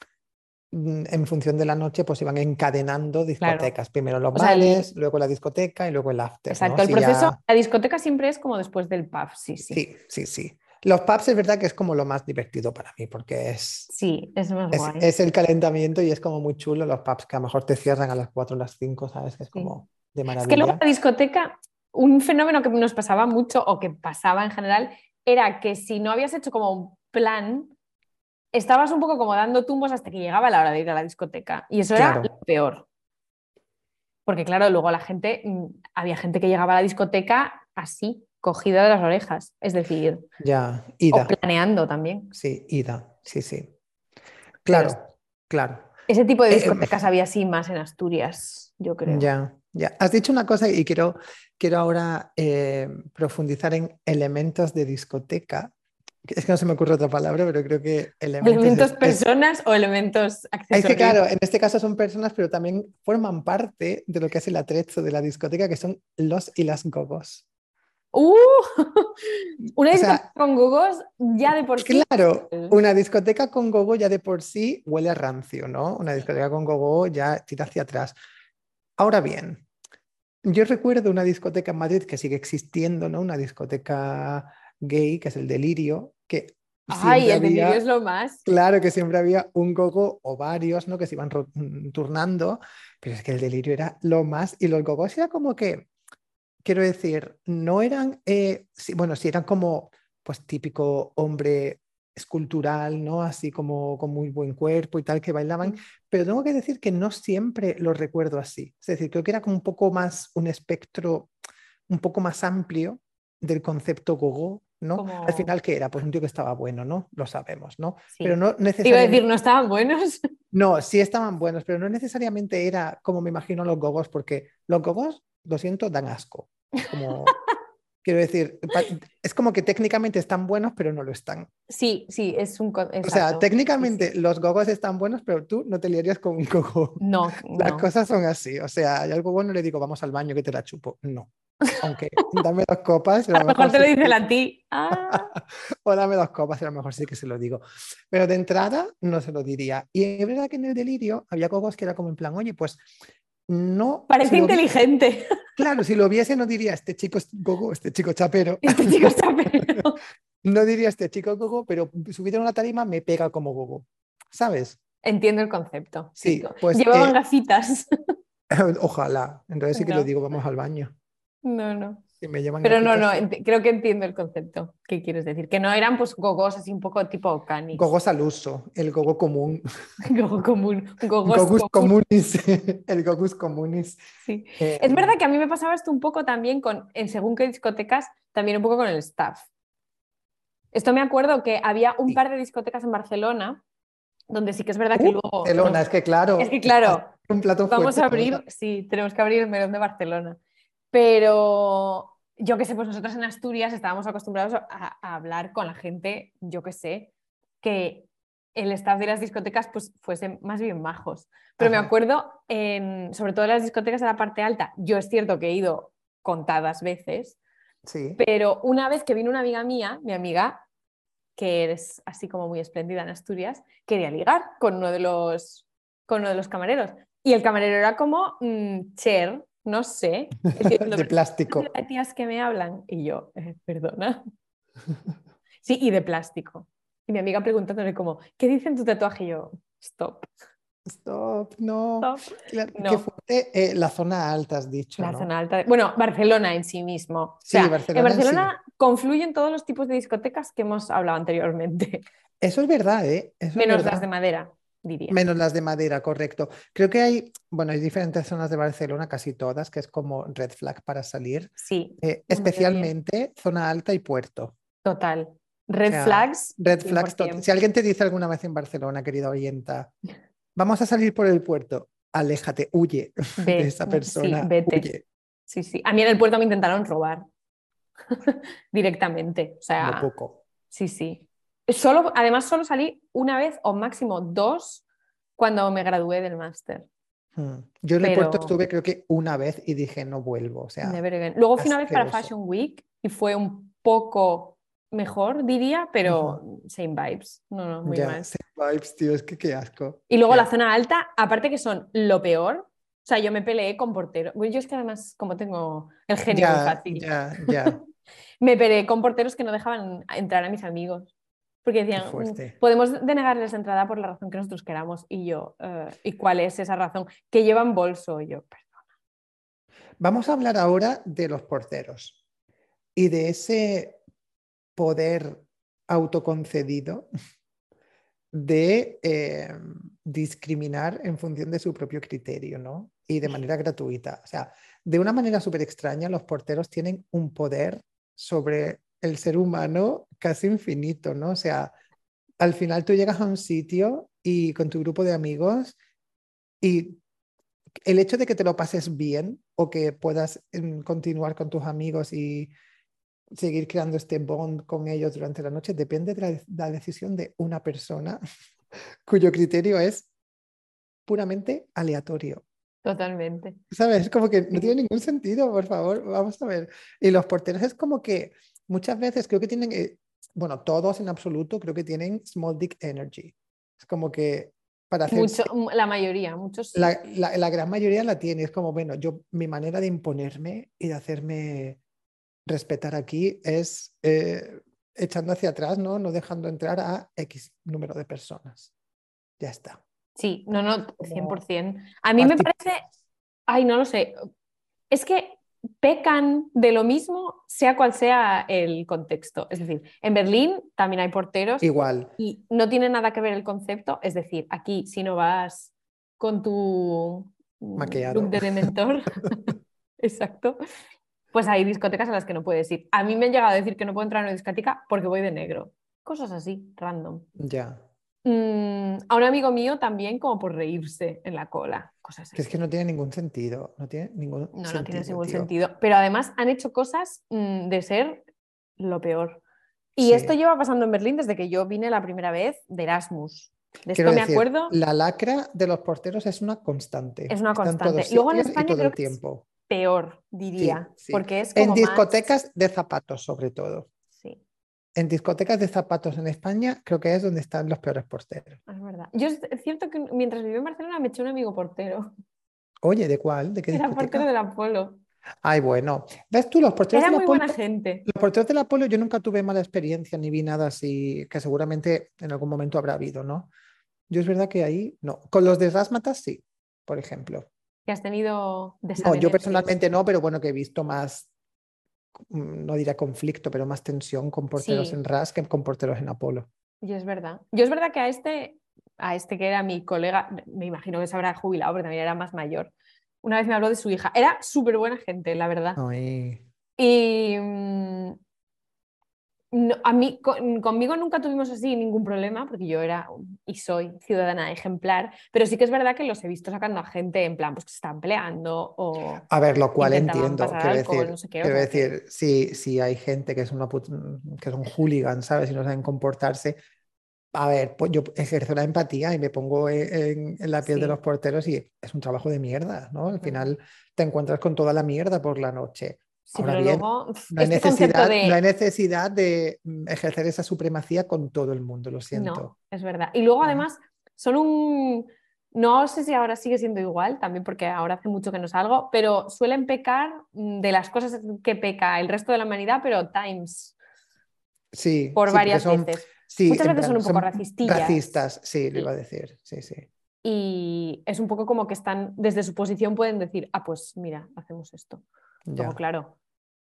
en función de la noche, pues iban encadenando discotecas. Primero los bares, luego la discoteca y luego el after. Exacto, el proceso, la discoteca siempre es como después del pub, sí, sí. Sí, sí, sí. Los pubs es verdad que es como lo más divertido para mí, porque es. Sí, es más es, Es el calentamiento y es como muy chulo los pubs que a lo mejor te cierran a las 4 o las 5, ¿sabes? Que es como de maravilla. Es que luego la discoteca, un fenómeno que nos pasaba mucho o que pasaba en general, era que si no habías hecho como un plan, estabas un poco como dando tumbos hasta que llegaba la hora de ir a la discoteca. Y eso era lo peor. Porque claro, luego la gente, mm, había gente que llegaba a la discoteca así, cogida de las orejas, es decir, ya, ida. O planeando también. Sí, ida, sí, sí. Claro, claro. Ese tipo de eh, discotecas había así más en Asturias, yo creo. Ya, ya. Has dicho una cosa y quiero, quiero ahora eh, profundizar en elementos de discoteca. Es que no se me ocurre otra palabra, pero creo que elementos. ¿Elementos personas o elementos accesorios? Es que claro, en este caso son personas, pero también forman parte de lo que es el atrezo de la discoteca, que son los y las gogos. ¡Uh! (laughs) Una discoteca con gogos ya de por sí. Claro, una discoteca con gogo ya de por sí huele a rancio, ¿no? Una discoteca con gogo ya tira hacia atrás. Ahora bien, yo recuerdo una discoteca en Madrid que sigue existiendo, ¿no? Una discoteca gay, que es el Delirio, que Ay, el delirio es lo más. Claro que siempre había un gogo o varios, ¿no? Que se iban turnando, pero es que el delirio era lo más. Y los gogos era como que quiero decir, no eran, eh, bueno, sí eran como, pues típico hombre escultural, ¿no? Así como con muy buen cuerpo y tal, que bailaban, pero tengo que decir que no siempre lo recuerdo así. Es decir, creo que era como un poco más un espectro un poco más amplio del concepto gogo, ¿no? Al final, ¿qué era? Pues un tío que estaba bueno, ¿no? Lo sabemos, ¿no? Pero no necesariamente... Iba a decir, ¿no estaban buenos? (laughs) No, sí estaban buenos, pero no necesariamente era como me imagino los gogos, porque los gogos, lo siento, dan asco. Como, (laughs) quiero decir, es como que técnicamente están buenos, pero no lo están. Sí, sí, es un... O sea, técnicamente los gogos están buenos, pero tú no te liarías con un gogo. No. (laughs) Las cosas son así. O sea, hay algo bueno, le digo, vamos al baño que te la chupo. No. Aunque dame dos copas. A lo mejor, te lo dice a ti. Ah. (laughs) o dame dos copas, a lo mejor sí que se lo digo. Pero de entrada no se lo diría. Y es verdad que en el delirio había gogos que era como en plan, oye, pues no. Parece inteligente. Claro, si lo viese no diría este chico es gogo, este chico chapero. (laughs) Este chico chapero. (laughs) no diría este chico gogo, pero subido en una tarima me pega como gogo. ¿Sabes? Entiendo el concepto. Sí, pues. Llevaban eh, gafitas. Ojalá. Entonces sí que le digo, vamos al baño. No, no. Pero no, no, creo que entiendo el concepto. ¿Qué quieres decir? Que no eran pues gogos así un poco tipo canis. Gogos al uso, el gogo común. (laughs) gogo común. Gogos gogus comunis. (laughs) el gogus comunis. Sí. Eh, es verdad que a mí me pasaba esto un poco también con, en según qué discotecas, también un poco con el staff. Esto me acuerdo que había un par de discotecas en Barcelona donde sí que es verdad que uh, luego... Barcelona, es que claro. Es que claro. Un plato Vamos a abrir, sí, tenemos que abrir el melón de Barcelona. Pero yo qué sé, pues nosotros en Asturias estábamos acostumbrados a, hablar con la gente, yo qué sé, que el staff de las discotecas pues fuesen más bien majos. Pero me acuerdo, sobre todo en las discotecas de la parte alta, yo es cierto que he ido contadas veces, sí. pero una vez que vino una amiga mía, mi amiga, que es así como muy espléndida en Asturias, quería ligar con uno de los, con uno de los camareros. Y el camarero era como mm, Cher, no sé. (laughs) de plástico. (laughs) tías que me hablan y yo, eh, perdona. Sí, y de plástico. Y mi amiga preguntándole como, ¿qué dicen tu tatuaje? Y yo, stop. Stop, no. Qué fuerte eh, la zona alta, has dicho. La zona alta. Bueno, Barcelona en sí mismo. Sí, Barcelona. En Barcelona confluyen todos los tipos de discotecas que hemos hablado anteriormente. Eso es verdad, ¿eh? Menos las de madera. Menos las de madera, correcto. Creo que hay, bueno, hay diferentes zonas de Barcelona, casi todas, que es como red flag para salir. Sí. Eh, especialmente zona alta y puerto. Total. Red flags. Red flags. Si alguien te dice alguna vez en Barcelona, querida oyenta, (laughs) vamos a salir por el puerto, aléjate, huye (laughs) de esa persona. Sí, vete. Sí, sí. A mí en el puerto me intentaron robar (laughs) directamente. O sea, poco. Sí, sí. Solo, además, solo salí una vez o máximo dos cuando me gradué del máster. Hmm. Yo en el puerto estuve creo que una vez y dije no vuelvo. O sea. Luego fui una vez para. Fashion Week y fue un poco mejor, diría, pero same vibes. No, no, muy ya, mal. same vibes, tío, es que qué asco. Y luego la zona alta, aparte que son lo peor. O sea, yo me peleé con porteros. Bueno, yo es que además, como tengo el genio Ya, fácil, ya, ya. (laughs) me peleé con porteros que no dejaban entrar a mis amigos. Porque decían, "Mm, podemos denegarles entrada por la razón que nosotros queramos. Y yo, "Eh, ¿y cuál es esa razón? Que llevan bolso. Y yo, "Perdón". Vamos a hablar ahora de los porteros y de ese poder autoconcedido de eh, discriminar en función de su propio criterio, ¿no? Y de manera gratuita. O sea, de una manera súper extraña, los porteros tienen un poder sobre el ser humano casi infinito, ¿no? O sea, al final tú llegas a un sitio y con tu grupo de amigos y el hecho de que te lo pases bien o que puedas mm, continuar con tus amigos y seguir creando este bond con ellos durante la noche depende de la, de- la decisión de una persona (laughs) cuyo criterio es puramente aleatorio. Totalmente. ¿Sabes? Como que no tiene ningún sentido, por favor, vamos a ver. Y los porteros es como que muchas veces creo que tienen, eh, bueno, todos en absoluto creo que tienen small dick energy. Es como que para hacer Mucho, la mayoría, muchos sí. la, la- la gran mayoría la tiene. Es como, bueno, yo, mi manera de imponerme y de hacerme respetar aquí es eh, echando hacia atrás, ¿no? No dejando entrar a X número de personas. Ya está. Sí, no, no, Como 100%. A mí me parece, ay, no lo sé, es que pecan de lo mismo, sea cual sea el contexto. Es decir, en Berlín también hay porteros Igual. y no tiene nada que ver el concepto. Es decir, aquí si no vas con tu mm, Maquillado. look de dementor, (laughs) exacto, pues hay discotecas a las que no puedes ir. A mí me han llegado a decir que no puedo entrar en una discoteca porque voy de negro. Cosas así, random. Ya. Mm, a un amigo mío también como por reírse en la cola, cosas Que es así. que no tiene ningún sentido. No tiene ningún No, no sentido, tiene ningún tío. sentido. Pero además han hecho cosas mm, de ser lo peor. Y Sí. esto lleva pasando en Berlín desde que yo vine la primera vez de Erasmus. De esto Quiero me decir, acuerdo la lacra de los porteros es una constante. Es una en constante. Luego en España todo creo el que es tiempo. peor, diría. sí. Porque es En como más- discotecas de zapatos, sobre todo. En discotecas de zapatos en España, creo que es donde están los peores porteros. es verdad. Yo es cierto que mientras viví en Barcelona me eché un amigo portero. Oye, ¿de cuál? ¿De qué Era discoteca? portero del Apolo. Ay, bueno. ¿Ves tú, los porteros Era del muy Apolo? buena gente. Los porteros del Apolo yo nunca tuve mala experiencia ni vi nada así, que seguramente en algún momento habrá habido, ¿no? Yo es verdad que ahí no. Con los de Rasmatas sí, por ejemplo. Que has tenido No, yo personalmente no, pero bueno, que he visto más, no diría conflicto, pero más tensión con porteros Sí. en RAS que con porteros en Apolo. Yo es verdad. Yo es verdad que a este, a este que era mi colega, me imagino que se habrá jubilado porque también era más mayor. Una vez me habló de su hija. Era súper buena gente, la verdad. Ay, Y no- a mí, con- conmigo nunca tuvimos así ningún problema porque yo era y soy ciudadana ejemplar, pero sí que es verdad que los he visto sacando a gente en plan, pues que se están peleando o... A ver, lo cual entiendo. Quiero alcohol, decir, no sé qué, quiero decir si, si hay gente que es una put- que son hooligan, ¿sabes? Y no saben comportarse. A ver, pues yo ejerzo la empatía y me pongo e- en, en la piel de los porteros y es un trabajo de mierda, ¿no? Al final te encuentras con toda la mierda por la noche. Sí, Ahora pero bien, luego uf, No hay, este concepto necesidad, de... no hay necesidad de mm, ejercer esa supremacía con todo el mundo, lo siento. No, es verdad. Y luego Ah. además son un... No sé si ahora sigue siendo igual, también porque ahora hace mucho que no salgo, pero suelen pecar mm, de las cosas que peca el resto de la humanidad, pero times, Sí, por sí, varias son- veces. sí, Muchas veces son un poco racistillas. Racistas, sí, lo iba a decir. Sí, sí. Y es un poco como que están, desde su posición pueden decir, ah, pues mira, hacemos esto. Luego, claro,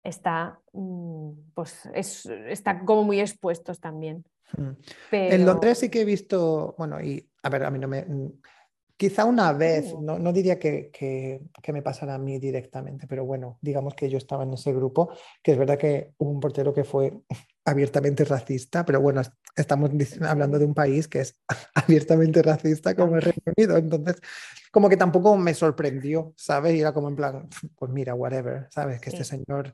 está, mm, pues es- está como muy expuestos también. Mm. En. Londres sí que he visto, bueno, y a ver, a mí no me... mm, Quizá una vez, Uh. no, no diría que, que- que me pasara a mí directamente, pero bueno, digamos que yo estaba en ese grupo, que es verdad que hubo un portero que fue abiertamente racista, pero bueno, es- estamos hablando de un país que es (laughs) abiertamente racista como el Reino Unido, entonces como que tampoco me sorprendió, ¿sabes? Y era como en plan, pues mira, whatever, ¿sabes? Que este señor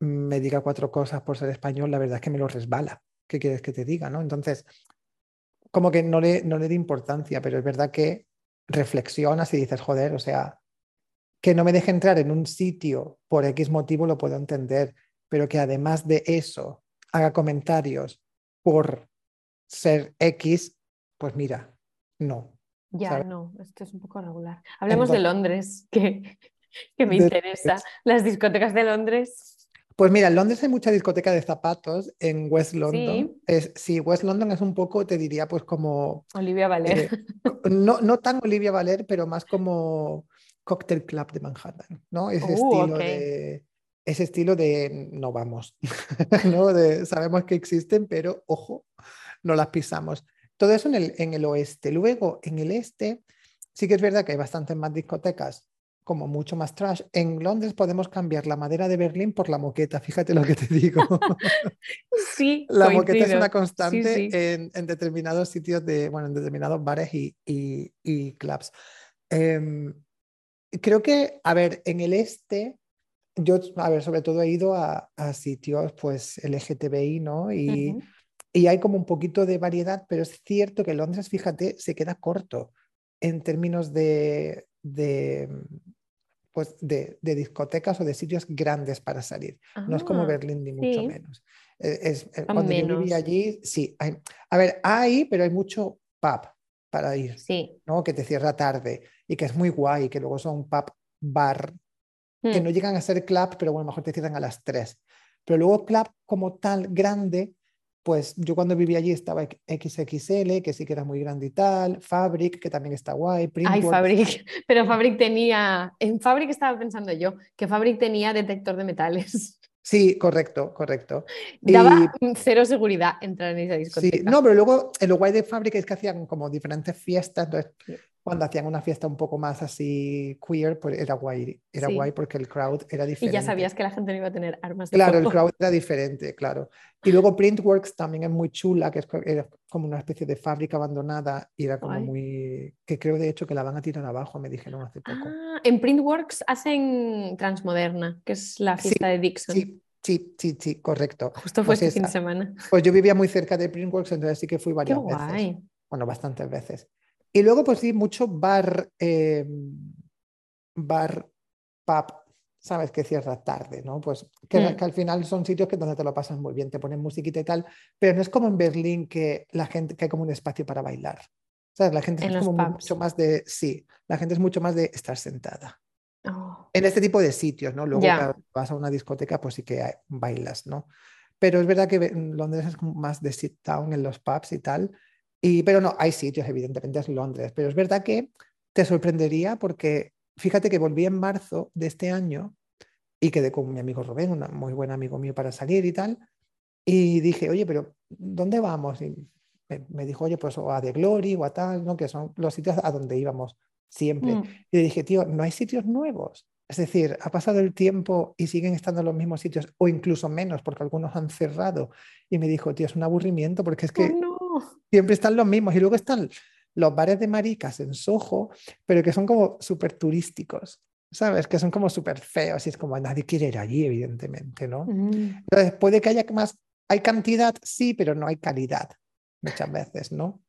me diga cuatro cosas por ser español, la verdad es que me lo resbala. ¿qué quieres que te diga? ¿no? Entonces, como que no le, no le di importancia, pero es verdad que reflexionas y dices, joder, o sea, que no me deje entrar en un sitio por X motivo lo puedo entender, pero que además de eso haga comentarios por ser X, pues mira, no. Ya, no, esto es un poco regular. Hablemos de Londres, que, que me interesa. Las discotecas de Londres. Pues mira, en Londres hay mucha discoteca de zapatos en West London. Sí. Es, sí, West London es un poco, te diría, pues como... Olivia Valer. Eh, no, no tan Olivia Valer, pero más como Cocktail Club de Manhattan, ¿no? Ese uh, estilo de... Ese estilo de no vamos, (laughs) ¿no? De, sabemos que existen, pero ojo, no las pisamos. Todo eso en el, en el oeste. Luego, en el este, sí que es verdad que hay bastantes más discotecas como mucho más trash. En Londres podemos cambiar la madera de Berlín por la moqueta, fíjate lo que te digo. (laughs) sí. (laughs) la moqueta es una constante En, determinados sitios de, bueno, en determinados bares y, y, clubs. Em, creo que, a ver, en el este, yo, a ver, sobre todo he ido a, sitios, pues, LGTBI, ¿no? Y, y hay como un poquito de variedad, pero es cierto que Londres, fíjate, se queda corto en términos de, de, pues de, discotecas o de sitios grandes para salir. no es como ah, Berlín ni mucho menos. E, es, eh, cuando yo vivía allí, sí. Hay, a ver, hay, pero hay mucho pub para ir, sí. ¿no? Que te cierra tarde y que es muy guay, que luego son pub bar, que hmm. no llegan a ser club, pero bueno, mejor te cierran a las 3. Pero luego club como tal grande, pues yo cuando vivía allí estaba XXL, que sí que era muy grande y tal, Fabric, que también está guay, Ay, Fabric, (laughs) pero Fabric tenía, en Fabric estaba pensando yo, que Fabric tenía detector de metales. Sí, correcto, correcto. (laughs) Daba cero seguridad entrar en esa discoteca. Sí, no, pero luego lo guay de Fabric es que hacían como diferentes fiestas, entonces cuando hacían una fiesta un poco más así queer, pues era guay, era guay porque el crowd era diferente. Y ya sabías que la gente no iba a tener armas de Claro, el crowd era diferente, claro. Y luego Printworks también es muy chula, que es era como una especie de fábrica abandonada y era como muy... que creo de hecho que la van a tirar abajo, me dijeron hace poco. Ah, en Printworks hacen Transmoderna, que es la fiesta de Dixon. Sí. Sí, sí, sí, correcto. Justo fue pues este fin de semana. Pues yo vivía muy cerca de Printworks, entonces sí que fui varias Qué veces. Bueno, bastantes veces. Y luego, pues sí, mucho bar, eh, bar, pub, sabes que cierra tarde, ¿no? Pues que, mm. que, al final son sitios que donde te lo pasas muy bien, te ponen musiquita y tal, pero no es como en Berlín que la gente, que hay como un espacio para bailar. ¿Sabes? La gente es como mucho más de, sí, la gente es mucho más de estar sentada. Oh. En este tipo de sitios, ¿no? Luego vas a una discoteca, pues sí que bailas, ¿no? Pero es verdad que Londres es como más de sit down en los pubs y tal, pero no, hay sitios, evidentemente es Londres, pero es verdad que te sorprendería porque fíjate que volví en marzo de este año y quedé con mi amigo Rubén, un muy buen amigo mío para salir y tal, y dije, oye, pero ¿dónde vamos? Y me, dijo, oye, pues o a The Glory o a tal, ¿no? que son los sitios a donde íbamos siempre. Mm. Y le dije, tío, no hay sitios nuevos. Es decir, ha pasado el tiempo y siguen estando en los mismos sitios o incluso menos porque algunos han cerrado. Y me dijo, tío, es un aburrimiento porque es que siempre están los mismos. Y luego están los bares de maricas en Soho, pero que son como súper turísticos, ¿sabes? Que son como súper feos y es como nadie quiere ir allí, evidentemente, ¿no? Mm. Entonces, puede que haya más, hay cantidad, sí, pero no hay calidad muchas veces, ¿no?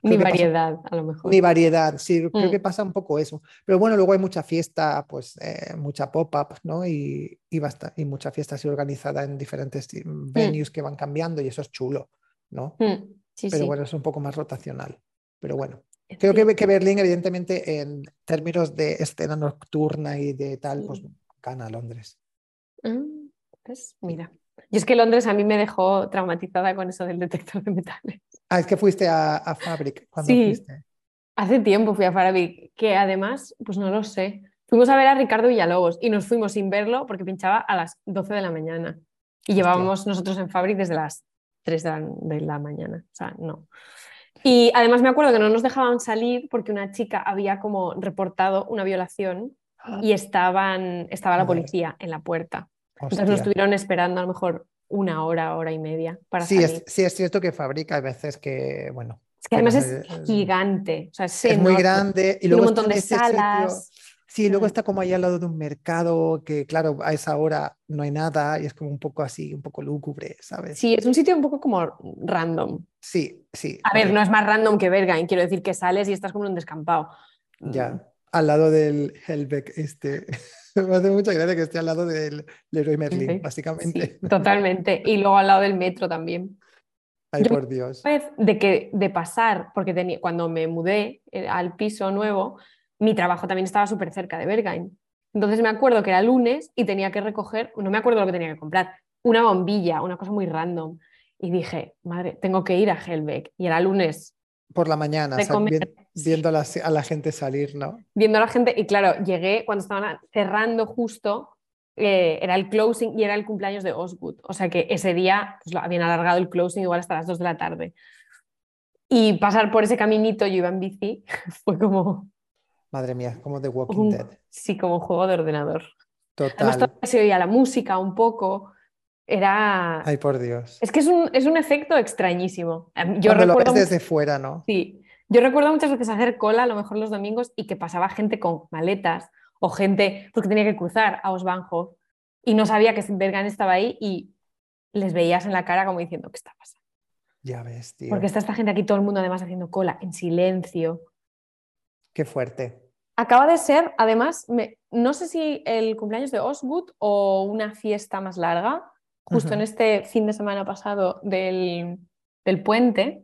Ni variedad, a lo mejor. Ni variedad, sí, creo mm. que pasa un poco eso. Pero bueno, luego hay mucha fiesta, pues eh, mucha pop-up, ¿no? Y, y, basta, y mucha fiesta así organizada en diferentes mm. venues que van cambiando y eso es chulo, ¿no? Pero bueno, es un poco más rotacional. Pero bueno, creo que, que Berlín, evidentemente, en términos de escena nocturna y de tal, pues gana a Londres. Mm, pues mira, y es que Londres a mí me dejó traumatizada con eso del detector de metales. Ah, es que fuiste a, a Fabric cuando sí, fuiste. Hace tiempo fui a Fabric, que además, pues no lo sé. Fuimos a ver a Ricardo Villalobos y nos fuimos sin verlo porque pinchaba a las 12 de la mañana. Y llevábamos nosotros en Fabric desde las 3 de la, mañana. O sea, no. Y además me acuerdo que no nos dejaban salir porque una chica había como reportado una violación ah. y estaban, estaba la policía en la puerta. Entonces nos estuvieron esperando a lo mejor una hora, hora y media para sí, salir. Es, sí, es cierto que fabrica a veces que, bueno. Es que además es, gigante. O sea, es, muy grande y luego un montón de salas. Sí, luego está como ahí al lado de un mercado que, claro, a esa hora no hay nada y es como un poco así, un poco lúgubre, ¿sabes? Sí, es un sitio un poco como random. Sí, sí. A ver, no es más random que Berghain, quiero decir que sales y estás como en un descampado. Ya, al lado del Helbeck, este. (laughs) Me hace mucha gracia que esté al lado del Leroy Merlin, Sí, básicamente. Sí, totalmente. Y luego al lado del metro también. Ay, Yo- por Dios. Una vez de que de pasar, porque tenía, cuando me mudé eh, al piso nuevo, mi trabajo también estaba súper cerca de Berghain. Entonces me acuerdo que era lunes y tenía que recoger, no me acuerdo lo que tenía que comprar, una bombilla, una cosa muy random. Y dije, madre, tengo que ir a Helbeck. Y era lunes, Por la mañana, vi- viendo a la, a la gente salir, ¿no? viendo a la gente. Y claro, llegué cuando estaban cerrando justo, eh, era el closing y era el cumpleaños de Osgood. O sea que ese día pues, lo habían alargado el closing igual hasta las 2 de la tarde. Y pasar por ese caminito, yo iba en bici, (laughs) fue como Madre mía, como The Walking un, Dead. sí, como un juego de ordenador. Además, Total. todavía se oía la música un poco. Era. Ay, por Dios. Es que es un, es un efecto extrañísimo. Mí- Yo Cuando lo recuerdo, ves mu- desde fuera, ¿no? sí, yo recuerdo muchas veces hacer cola, a lo mejor los domingos, y que pasaba gente con maletas o gente porque tenía que cruzar a Osbanjo y no sabía que Bergan estaba ahí y les veías en la cara como diciendo, ¿qué está pasando? Ya ves, tío. Porque está esta gente aquí, todo el mundo además haciendo cola, en silencio. Qué fuerte. Acaba de ser, además, me- no sé si el cumpleaños de Osgood o una fiesta más larga, justo en este fin de semana pasado del, del puente,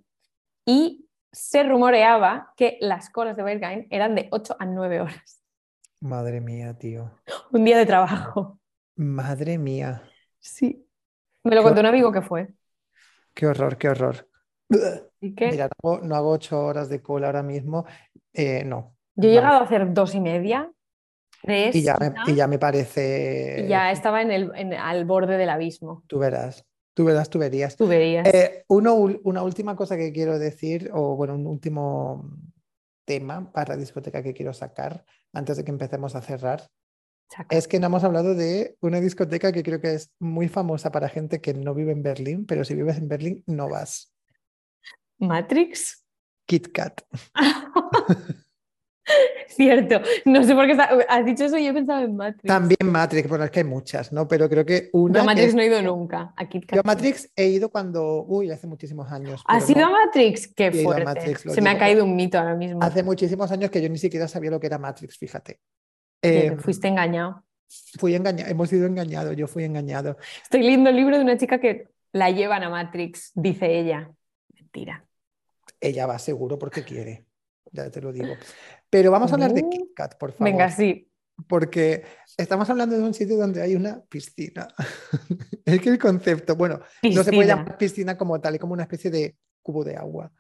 y se rumoreaba que las colas de Berghain eran de 8 a 9 horas. Madre mía, tío. Un día de trabajo. Madre mía. Sí. Me lo Qué contó un amigo que fue. Qué horror, qué horror. Que Mira, no hago, no hago ocho horas de cola ahora mismo. Eh, no. yo he llegado a hacer dos y media, tres, Y ya me, y ya me parece. y ya estaba en el, en- al borde del abismo. Tú verás, tú verás, tú verías. Tú verías. Eh, uno una última cosa que quiero decir, o bueno, un último tema para la discoteca que quiero sacar antes de que empecemos a cerrar, Saca. es que no hemos hablado de una discoteca que creo que es muy famosa para gente que no vive en Berlín, pero si vives en Berlín no vas. Matrix. Kit Kat. (laughs) Cierto, no sé por qué está- has dicho eso yo he pensado en Matrix. También Matrix, bueno, es que hay muchas, ¿no? Pero creo que una Yo Matrix es- no he ido nunca. A Kit Kat Yo a. Matrix he ido cuando, uy, hace muchísimos años. ¿Has ido no- a Matrix? Qué he fuerte. Matrix, Se me ha caído un mito ahora mismo. Hace muchísimos años que yo ni siquiera sabía lo que era Matrix, fíjate. Eh, te fuiste engañado. fui engañado, hemos sido engañados, yo fui engañado. Estoy leyendo el libro de una chica que la llevan a Matrix, dice ella. Mentira. Ella va seguro porque quiere, ya te lo digo. Pero vamos a hablar de Uh, Kit Kat, por favor. Venga, sí. Porque estamos hablando de un sitio donde hay una piscina. (laughs) Es que el concepto, bueno, no se puede llamar piscina como tal, es como una especie de cubo de agua.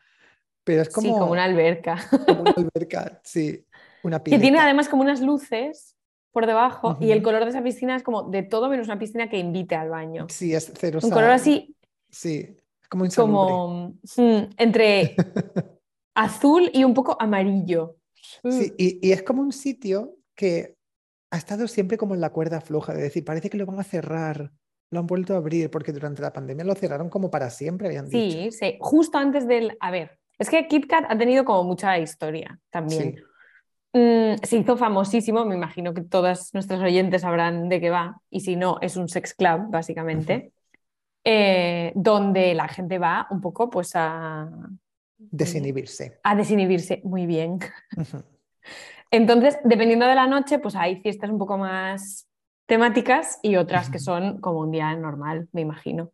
Pero es como, Sí, como una alberca. como una alberca, sí, una Que tiene además como unas luces por debajo y el color de esa piscina es como de todo menos una piscina que invite al baño. Sí, es cero Un color así Sí, como insalubre. como mm, entre (laughs) azul y un poco amarillo. Sí, Mm. y, y es como un sitio que ha estado siempre como en la cuerda floja, de decir, parece que lo van a cerrar, lo han vuelto a abrir, porque durante la pandemia lo cerraron como para siempre, habían dicho. Sí, sí, justo antes del... A ver, es que KitKat ha tenido como mucha historia también. Sí. Mm, se hizo famosísimo, me imagino que todas nuestras oyentes sabrán de qué va, y si no, es un sex club, básicamente, eh, donde la gente va un poco pues a, Desinhibirse. a desinhibirse muy bien. Entonces, dependiendo de la noche, pues hay fiestas un poco más temáticas y otras que son como un día normal, me imagino.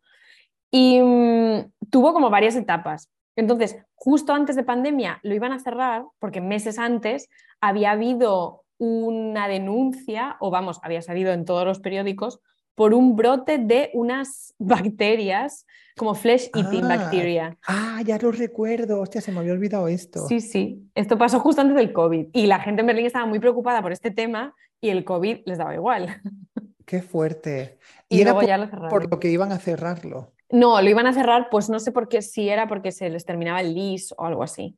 Y mm, tuvo como varias etapas. Entonces, justo antes de pandemia lo iban a cerrar porque meses antes había habido una denuncia, o vamos, había salido en todos los periódicos, por un brote de unas (laughs) bacterias como flesh eating Ah, bacteria. Ah, ya lo recuerdo. Hostia, se me había olvidado esto. Sí, sí. Esto pasó justo antes del COVID y la gente en Berlín estaba muy preocupada por este tema y el COVID les daba igual. (laughs) Qué fuerte. Y, Y era luego por, ya lo cerraron. por lo que iban a cerrarlo. No, lo iban a cerrar, pues no sé por qué, si era porque se les terminaba el lease o algo así.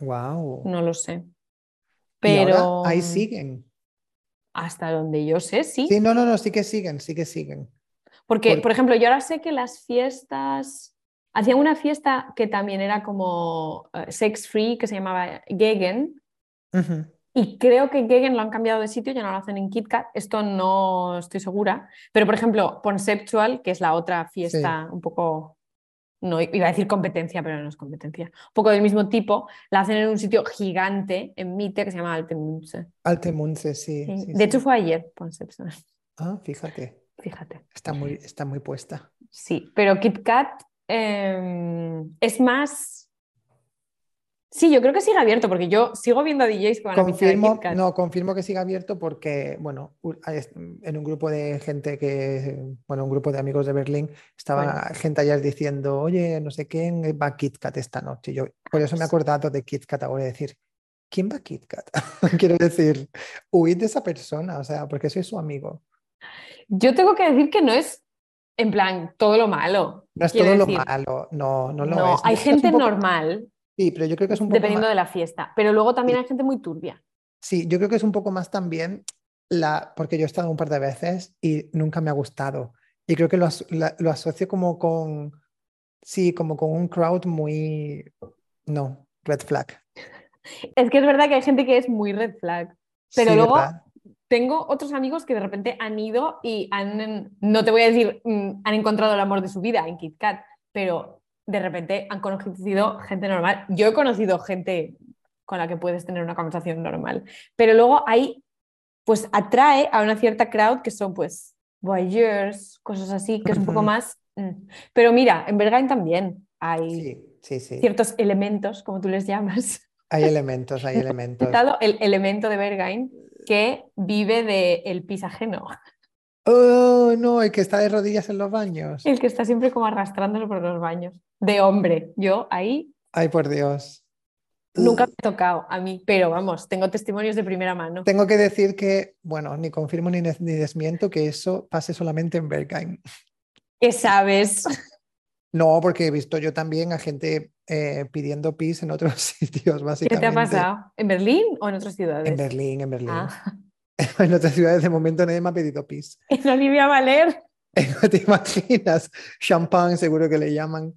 Wow. No lo sé. Y ahora Pero ahí siguen. Hasta donde yo sé, sí. Sí, no, no, no, sí que siguen, sí que siguen. Porque, Por- por ejemplo, yo ahora sé que las fiestas, hacían una fiesta que también era como eh, sex free, que se llamaba Gegen. Y creo que Gegen lo han cambiado de sitio, ya no lo hacen en KitKat. Esto no estoy segura. Pero, por ejemplo, Conceptual, que es la otra fiesta un poco no iba a decir competencia, pero no es competencia, un poco del mismo tipo, la hacen en un sitio gigante en Mite que se llama Altemunse. Altemunse, sí. de hecho fue ayer, Concepción. Ah, fíjate. Fíjate. Está muy, está muy puesta. Sí, pero KitKat em, es más Sí, yo creo que sigue abierto porque yo sigo viendo a DJs que van confirmo, a No, confirmo que sigue abierto porque, bueno, en un grupo de gente que, bueno, un grupo de amigos de Berlín, estaba gente ayer diciendo, oye, no sé quién va a KitKat esta noche. Yo por eso me he acordado de KitKat ahora, decir, ¿quién va a KitKat? (laughs) Quiero decir, huid de esa persona, o sea, porque soy su amigo. Yo tengo que decir que no es en plan todo lo malo. No es todo lo malo, no, no lo no, Hay gente normal Sí, pero yo creo que es un poco. Dependiendo de la fiesta. Pero luego también hay gente muy turbia. Sí, yo creo que es un poco más también la. Porque yo he estado un par de veces y nunca me ha gustado. Y creo que lo, lo asocio como con. Sí, como con un crowd muy. No, red flag. (laughs) Es que es verdad que hay gente que es muy red flag. Pero luego tengo otros amigos que de repente han ido y han, no te voy a decir, mm, han encontrado el amor de su vida en KitKat, pero de repente han conocido gente normal. Yo he conocido gente con la que puedes tener una conversación normal, pero luego hay, pues atrae a una cierta crowd que son pues voyeurs, cosas así, que es un poco más... Mm. Pero mira, en Berghain también hay ciertos elementos, como tú les llamas. Hay elementos, hay (laughs) elementos. El elemento de Berghain que vive del el pis ajeno. Oh, no, el que está de rodillas en los baños. El que está siempre como arrastrándolo por los baños. De hombre. Yo ahí. Ay, por Dios. Nunca me ha tocado a mí, pero vamos, tengo testimonios de primera mano. Tengo que decir que, bueno, ni confirmo ni, ni desmiento que eso pase solamente en Berghain. ¿Qué sabes? (laughs) No, porque he visto yo también a gente eh, pidiendo pis en otros (laughs) sitios, básicamente. ¿Qué te ha pasado? ¿En Berlín o en otras ciudades? En Berlín, en Berlín. Ah. (laughs) en otras ciudades de momento nadie me ha pedido pis. (laughs) En Olivia Valer. (laughs) No te imaginas, champán seguro que le llaman.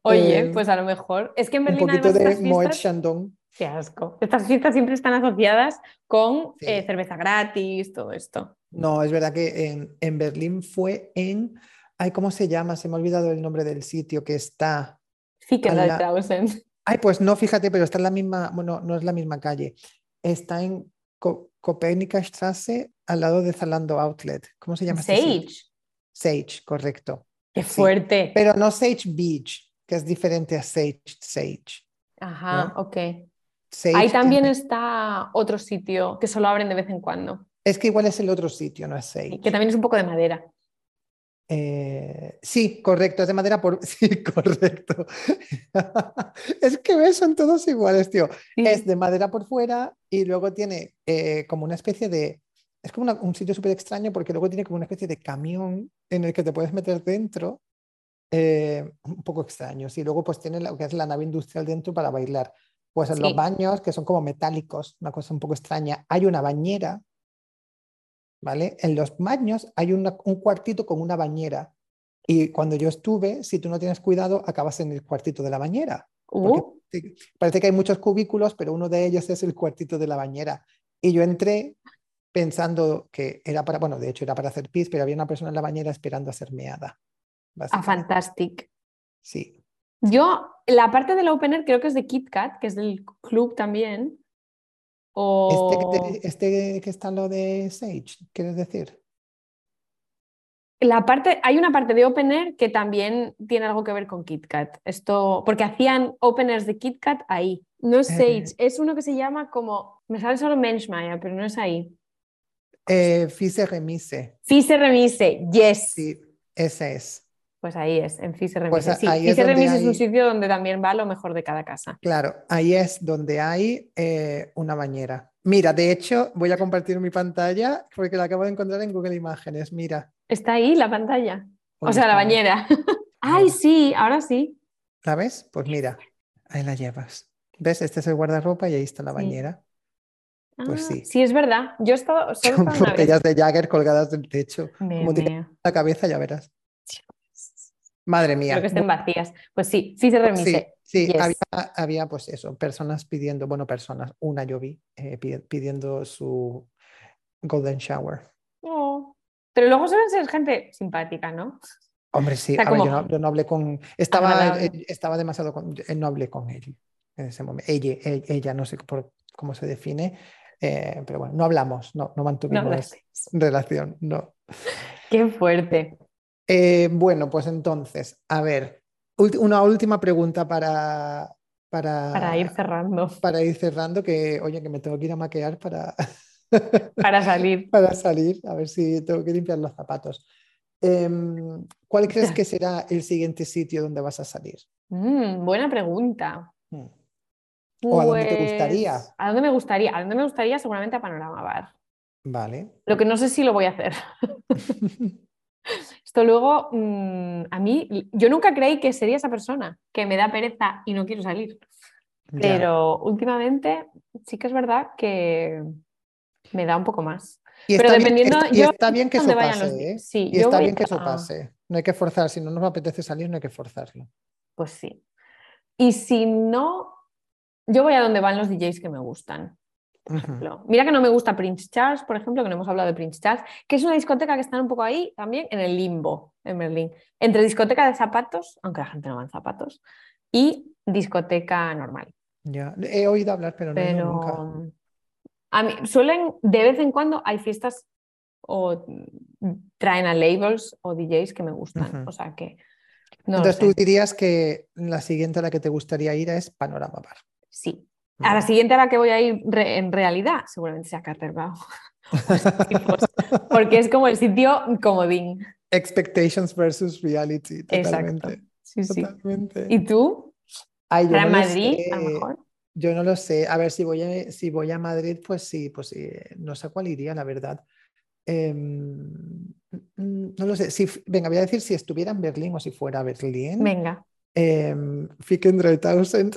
Oye, eh, pues a lo mejor. Es que en Berlín. Un poquito de Moet Chandon. Qué asco. Estas fiestas siempre están asociadas con eh, cerveza gratis, todo esto. No, es verdad que en, en, Berlín fue en. Ay, ¿cómo se llama? Se me ha olvidado el nombre del sitio que está. Fickenlauthausen. Ay, pues no, fíjate, pero está en la misma. Bueno, no es la misma calle. Está en Copernica Strasse al lado de Zalando Outlet. ¿Cómo se llama? Este Sage. Sage, correcto. Qué fuerte. Pero no Sage Beach, que es diferente a Sage Sage. Ajá, ok. Ahí también está otro sitio que solo abren de vez en cuando. Es que igual es el otro sitio, no es Sage. Que también es un poco de madera. Eh, sí, correcto, es de madera por... (laughs) Sí, correcto. (laughs) es que ves, son todos iguales, tío. Es de madera por fuera y luego tiene eh, como una especie de... Es como un sitio súper extraño porque luego tiene como una especie de camión en el que te puedes meter dentro. Eh, un poco extraño. Y luego pues tiene lo que es la nave industrial dentro para bailar. Pues en los baños, que son como metálicos, una cosa un poco extraña, hay una bañera ¿vale? En los baños hay un cuartito con una bañera. Y cuando yo estuve, si tú no tienes cuidado, acabas en el cuartito de la bañera. Uh. Parece que hay muchos cubículos, pero uno de ellos es el cuartito de la bañera. Y yo entré pensando que era para, bueno, de hecho era para hacer pis, pero había una persona en la bañera esperando a ser meada. Ah, fantastic. Sí. Yo, la parte del Open Air creo que es de KitKat, que es del club también. Este, este, que está lo de Sage, ¿quieres decir? La parte, hay una parte de Opener que también tiene algo que ver con KitKat. Esto, porque hacían openers de KitKat ahí. No es eh. Sage, es uno que se llama como. Me sale solo Menschmeier, pero no es ahí. Eh, Fise Remise. Fise Remise, yes. Sí, ese es. Pues ahí es, en Fise Remise. Pues sí, Fise Remise es un sitio donde también va lo mejor de cada casa. Claro, ahí es donde hay eh, una bañera. Mira, de hecho, voy a compartir mi pantalla porque la acabo de encontrar en Google Imágenes. Mira. Está ahí la pantalla. o sea, la bañera. (laughs) Ay, sí, ahora sí. ¿Sabes? Pues mira, ahí la llevas. ¿Ves? Este es el guardarropa y ahí está la bañera. Pues sí. Sí, es verdad. Yo he estado. (laughs) Son botellas de Jagger colgadas del techo. como la cabeza, ya verás. Madre mía. Creo que estén vacías. Pues sí, sí se remise. Sí, sí había, había, pues eso, personas pidiendo, bueno, personas, una yo vi, eh, pidiendo su golden shower. Oh. Pero luego suelen ser gente simpática, ¿no? Hombre, sí, yo, no, hablé con. Estaba, estaba demasiado. Con, no hablé con él en ese momento. Ella, ella, no sé por, cómo se define, eh, pero bueno, no hablamos, no, no mantuvimos relación, no. Qué fuerte. Eh, bueno, pues entonces, a ver, una última pregunta para, para, para, ir cerrando. Para ir cerrando, que oye, que me tengo que ir a maquear para... (laughs) para salir. para salir, a ver si tengo que limpiar los zapatos. Em, ¿Cuál crees que será el siguiente sitio donde vas a salir? Mm, buena pregunta. Hmm. ¿O a dónde te gustaría? Pues, ¿A dónde me gustaría? A dónde me gustaría seguramente a Panorama Bar. Vale. Lo que no sé si lo voy a hacer. (laughs) Esto luego, mm, a mí, yo nunca creí que sería esa persona, que me da pereza y no quiero salir. Pero últimamente sí que es verdad que me da un poco más. Y Pero dependiendo. y está bien que eso pase. ¿eh? Sí, y está bien que eso pase. No hay que forzar. Si no nos apetece salir, no hay que forzarlo. Pues sí. Y si no, yo voy a donde van los DJs que me gustan. Mira que no me gusta Prince Charles, por ejemplo, que no hemos hablado de Prince Charles, que es una discoteca que está un poco ahí también en el limbo en Berlín, entre discoteca de zapatos, aunque la gente no va en zapatos, y discoteca normal. Ya, he oído hablar, pero no nunca. A mí, suelen, de vez en cuando hay fiestas o traen a labels o DJs que me gustan, o sea que... Entonces tú dirías que la siguiente a la que te gustaría ir es Panorama Bar. Sí, a la siguiente a la que voy a ir en realidad, seguramente sea Carterbau. (laughs) Porque es como el sitio comodín. Expectations versus reality. Totalmente. Sí, sí. ¿Y tú? ¿Para Madrid, a lo mejor? Yo no lo sé. A ver, si voy a, si voy a Madrid, pues sí, pues sí. No sé cuál iría, la verdad. Em, no lo sé. Si, venga, voy a decir si estuviera en Berlín o si fuera Berlín. Venga eh, Ficken 3000,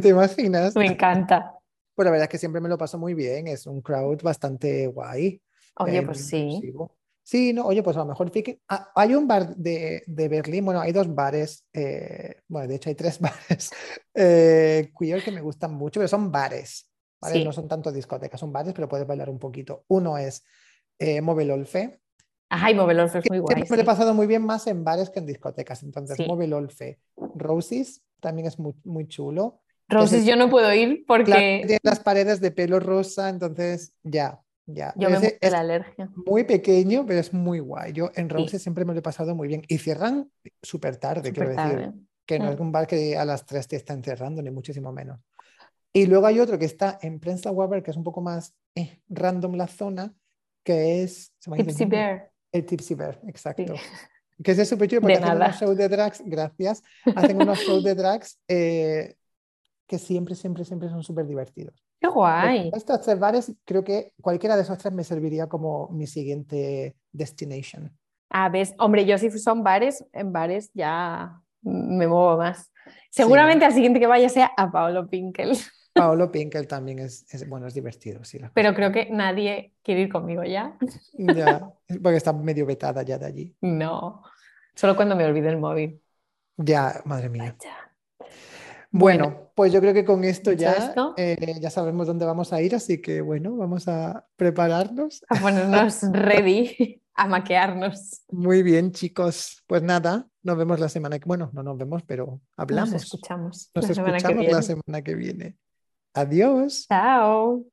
¿te imaginas? Me encanta. Pues la verdad es que siempre me lo paso muy bien, es un crowd bastante guay. Oye, pues sí. Sí, no, oye, pues a lo mejor ah, hay un bar de, de, Berlín, bueno, hay dos bares, eh, bueno, de hecho hay tres (laughs) bares eh, queer que me gustan mucho, pero son bares, ¿vale? No son tanto discotecas, son bares, pero puedes bailar un poquito. Uno es eh, Olfe, Ajá, y Movelolfe es muy guay. Me lo he pasado muy bien más en bares que en discotecas. Entonces, sí. Movelolfe. Roses también es muy, muy chulo. Roses yo no puedo ir porque... tiene las paredes de pelo rosa, entonces ya, ya. Yo me muero la alergia. Muy pequeño, pero es muy guay. Yo en Roses siempre me lo he pasado muy bien. Y cierran súper tarde, quiero decir. Que no es un bar que a las 3 te están cerrando, ni muchísimo menos. Y luego hay otro que está en Prensa Weber, que es un poco más eh, random la zona, que es... Tipsy Bear. El Tipsy Bear, exacto. Que es súper chulo porque hacen unos shows de drags, gracias, hacen unos shows de drags eh, que siempre, siempre, siempre son súper divertidos. ¡Qué guay! Estos tres bares, creo que cualquiera de esos tres me serviría como mi siguiente destination. Ah, ves, hombre, yo si son bares, en bares ya me muevo más. Seguramente al siguiente que vaya sea a Paolo Pinkel. Paolo Pinkel también es, bueno, es divertido. Sí, Pero creo que nadie quiere ir conmigo ya. Ya, porque está medio vetada ya de allí. No, solo cuando me olvide el móvil. Ya, madre mía. Bueno, pues yo creo que con esto ya, eh, ya sabemos dónde vamos a ir, así que bueno, vamos a prepararnos. A ponernos ready, a maquearnos. Muy bien, chicos. Pues nada, nos vemos la semana que bueno, no nos vemos, pero hablamos. Nos escuchamos. Nos escuchamos la semana que viene. Adiós. Chao.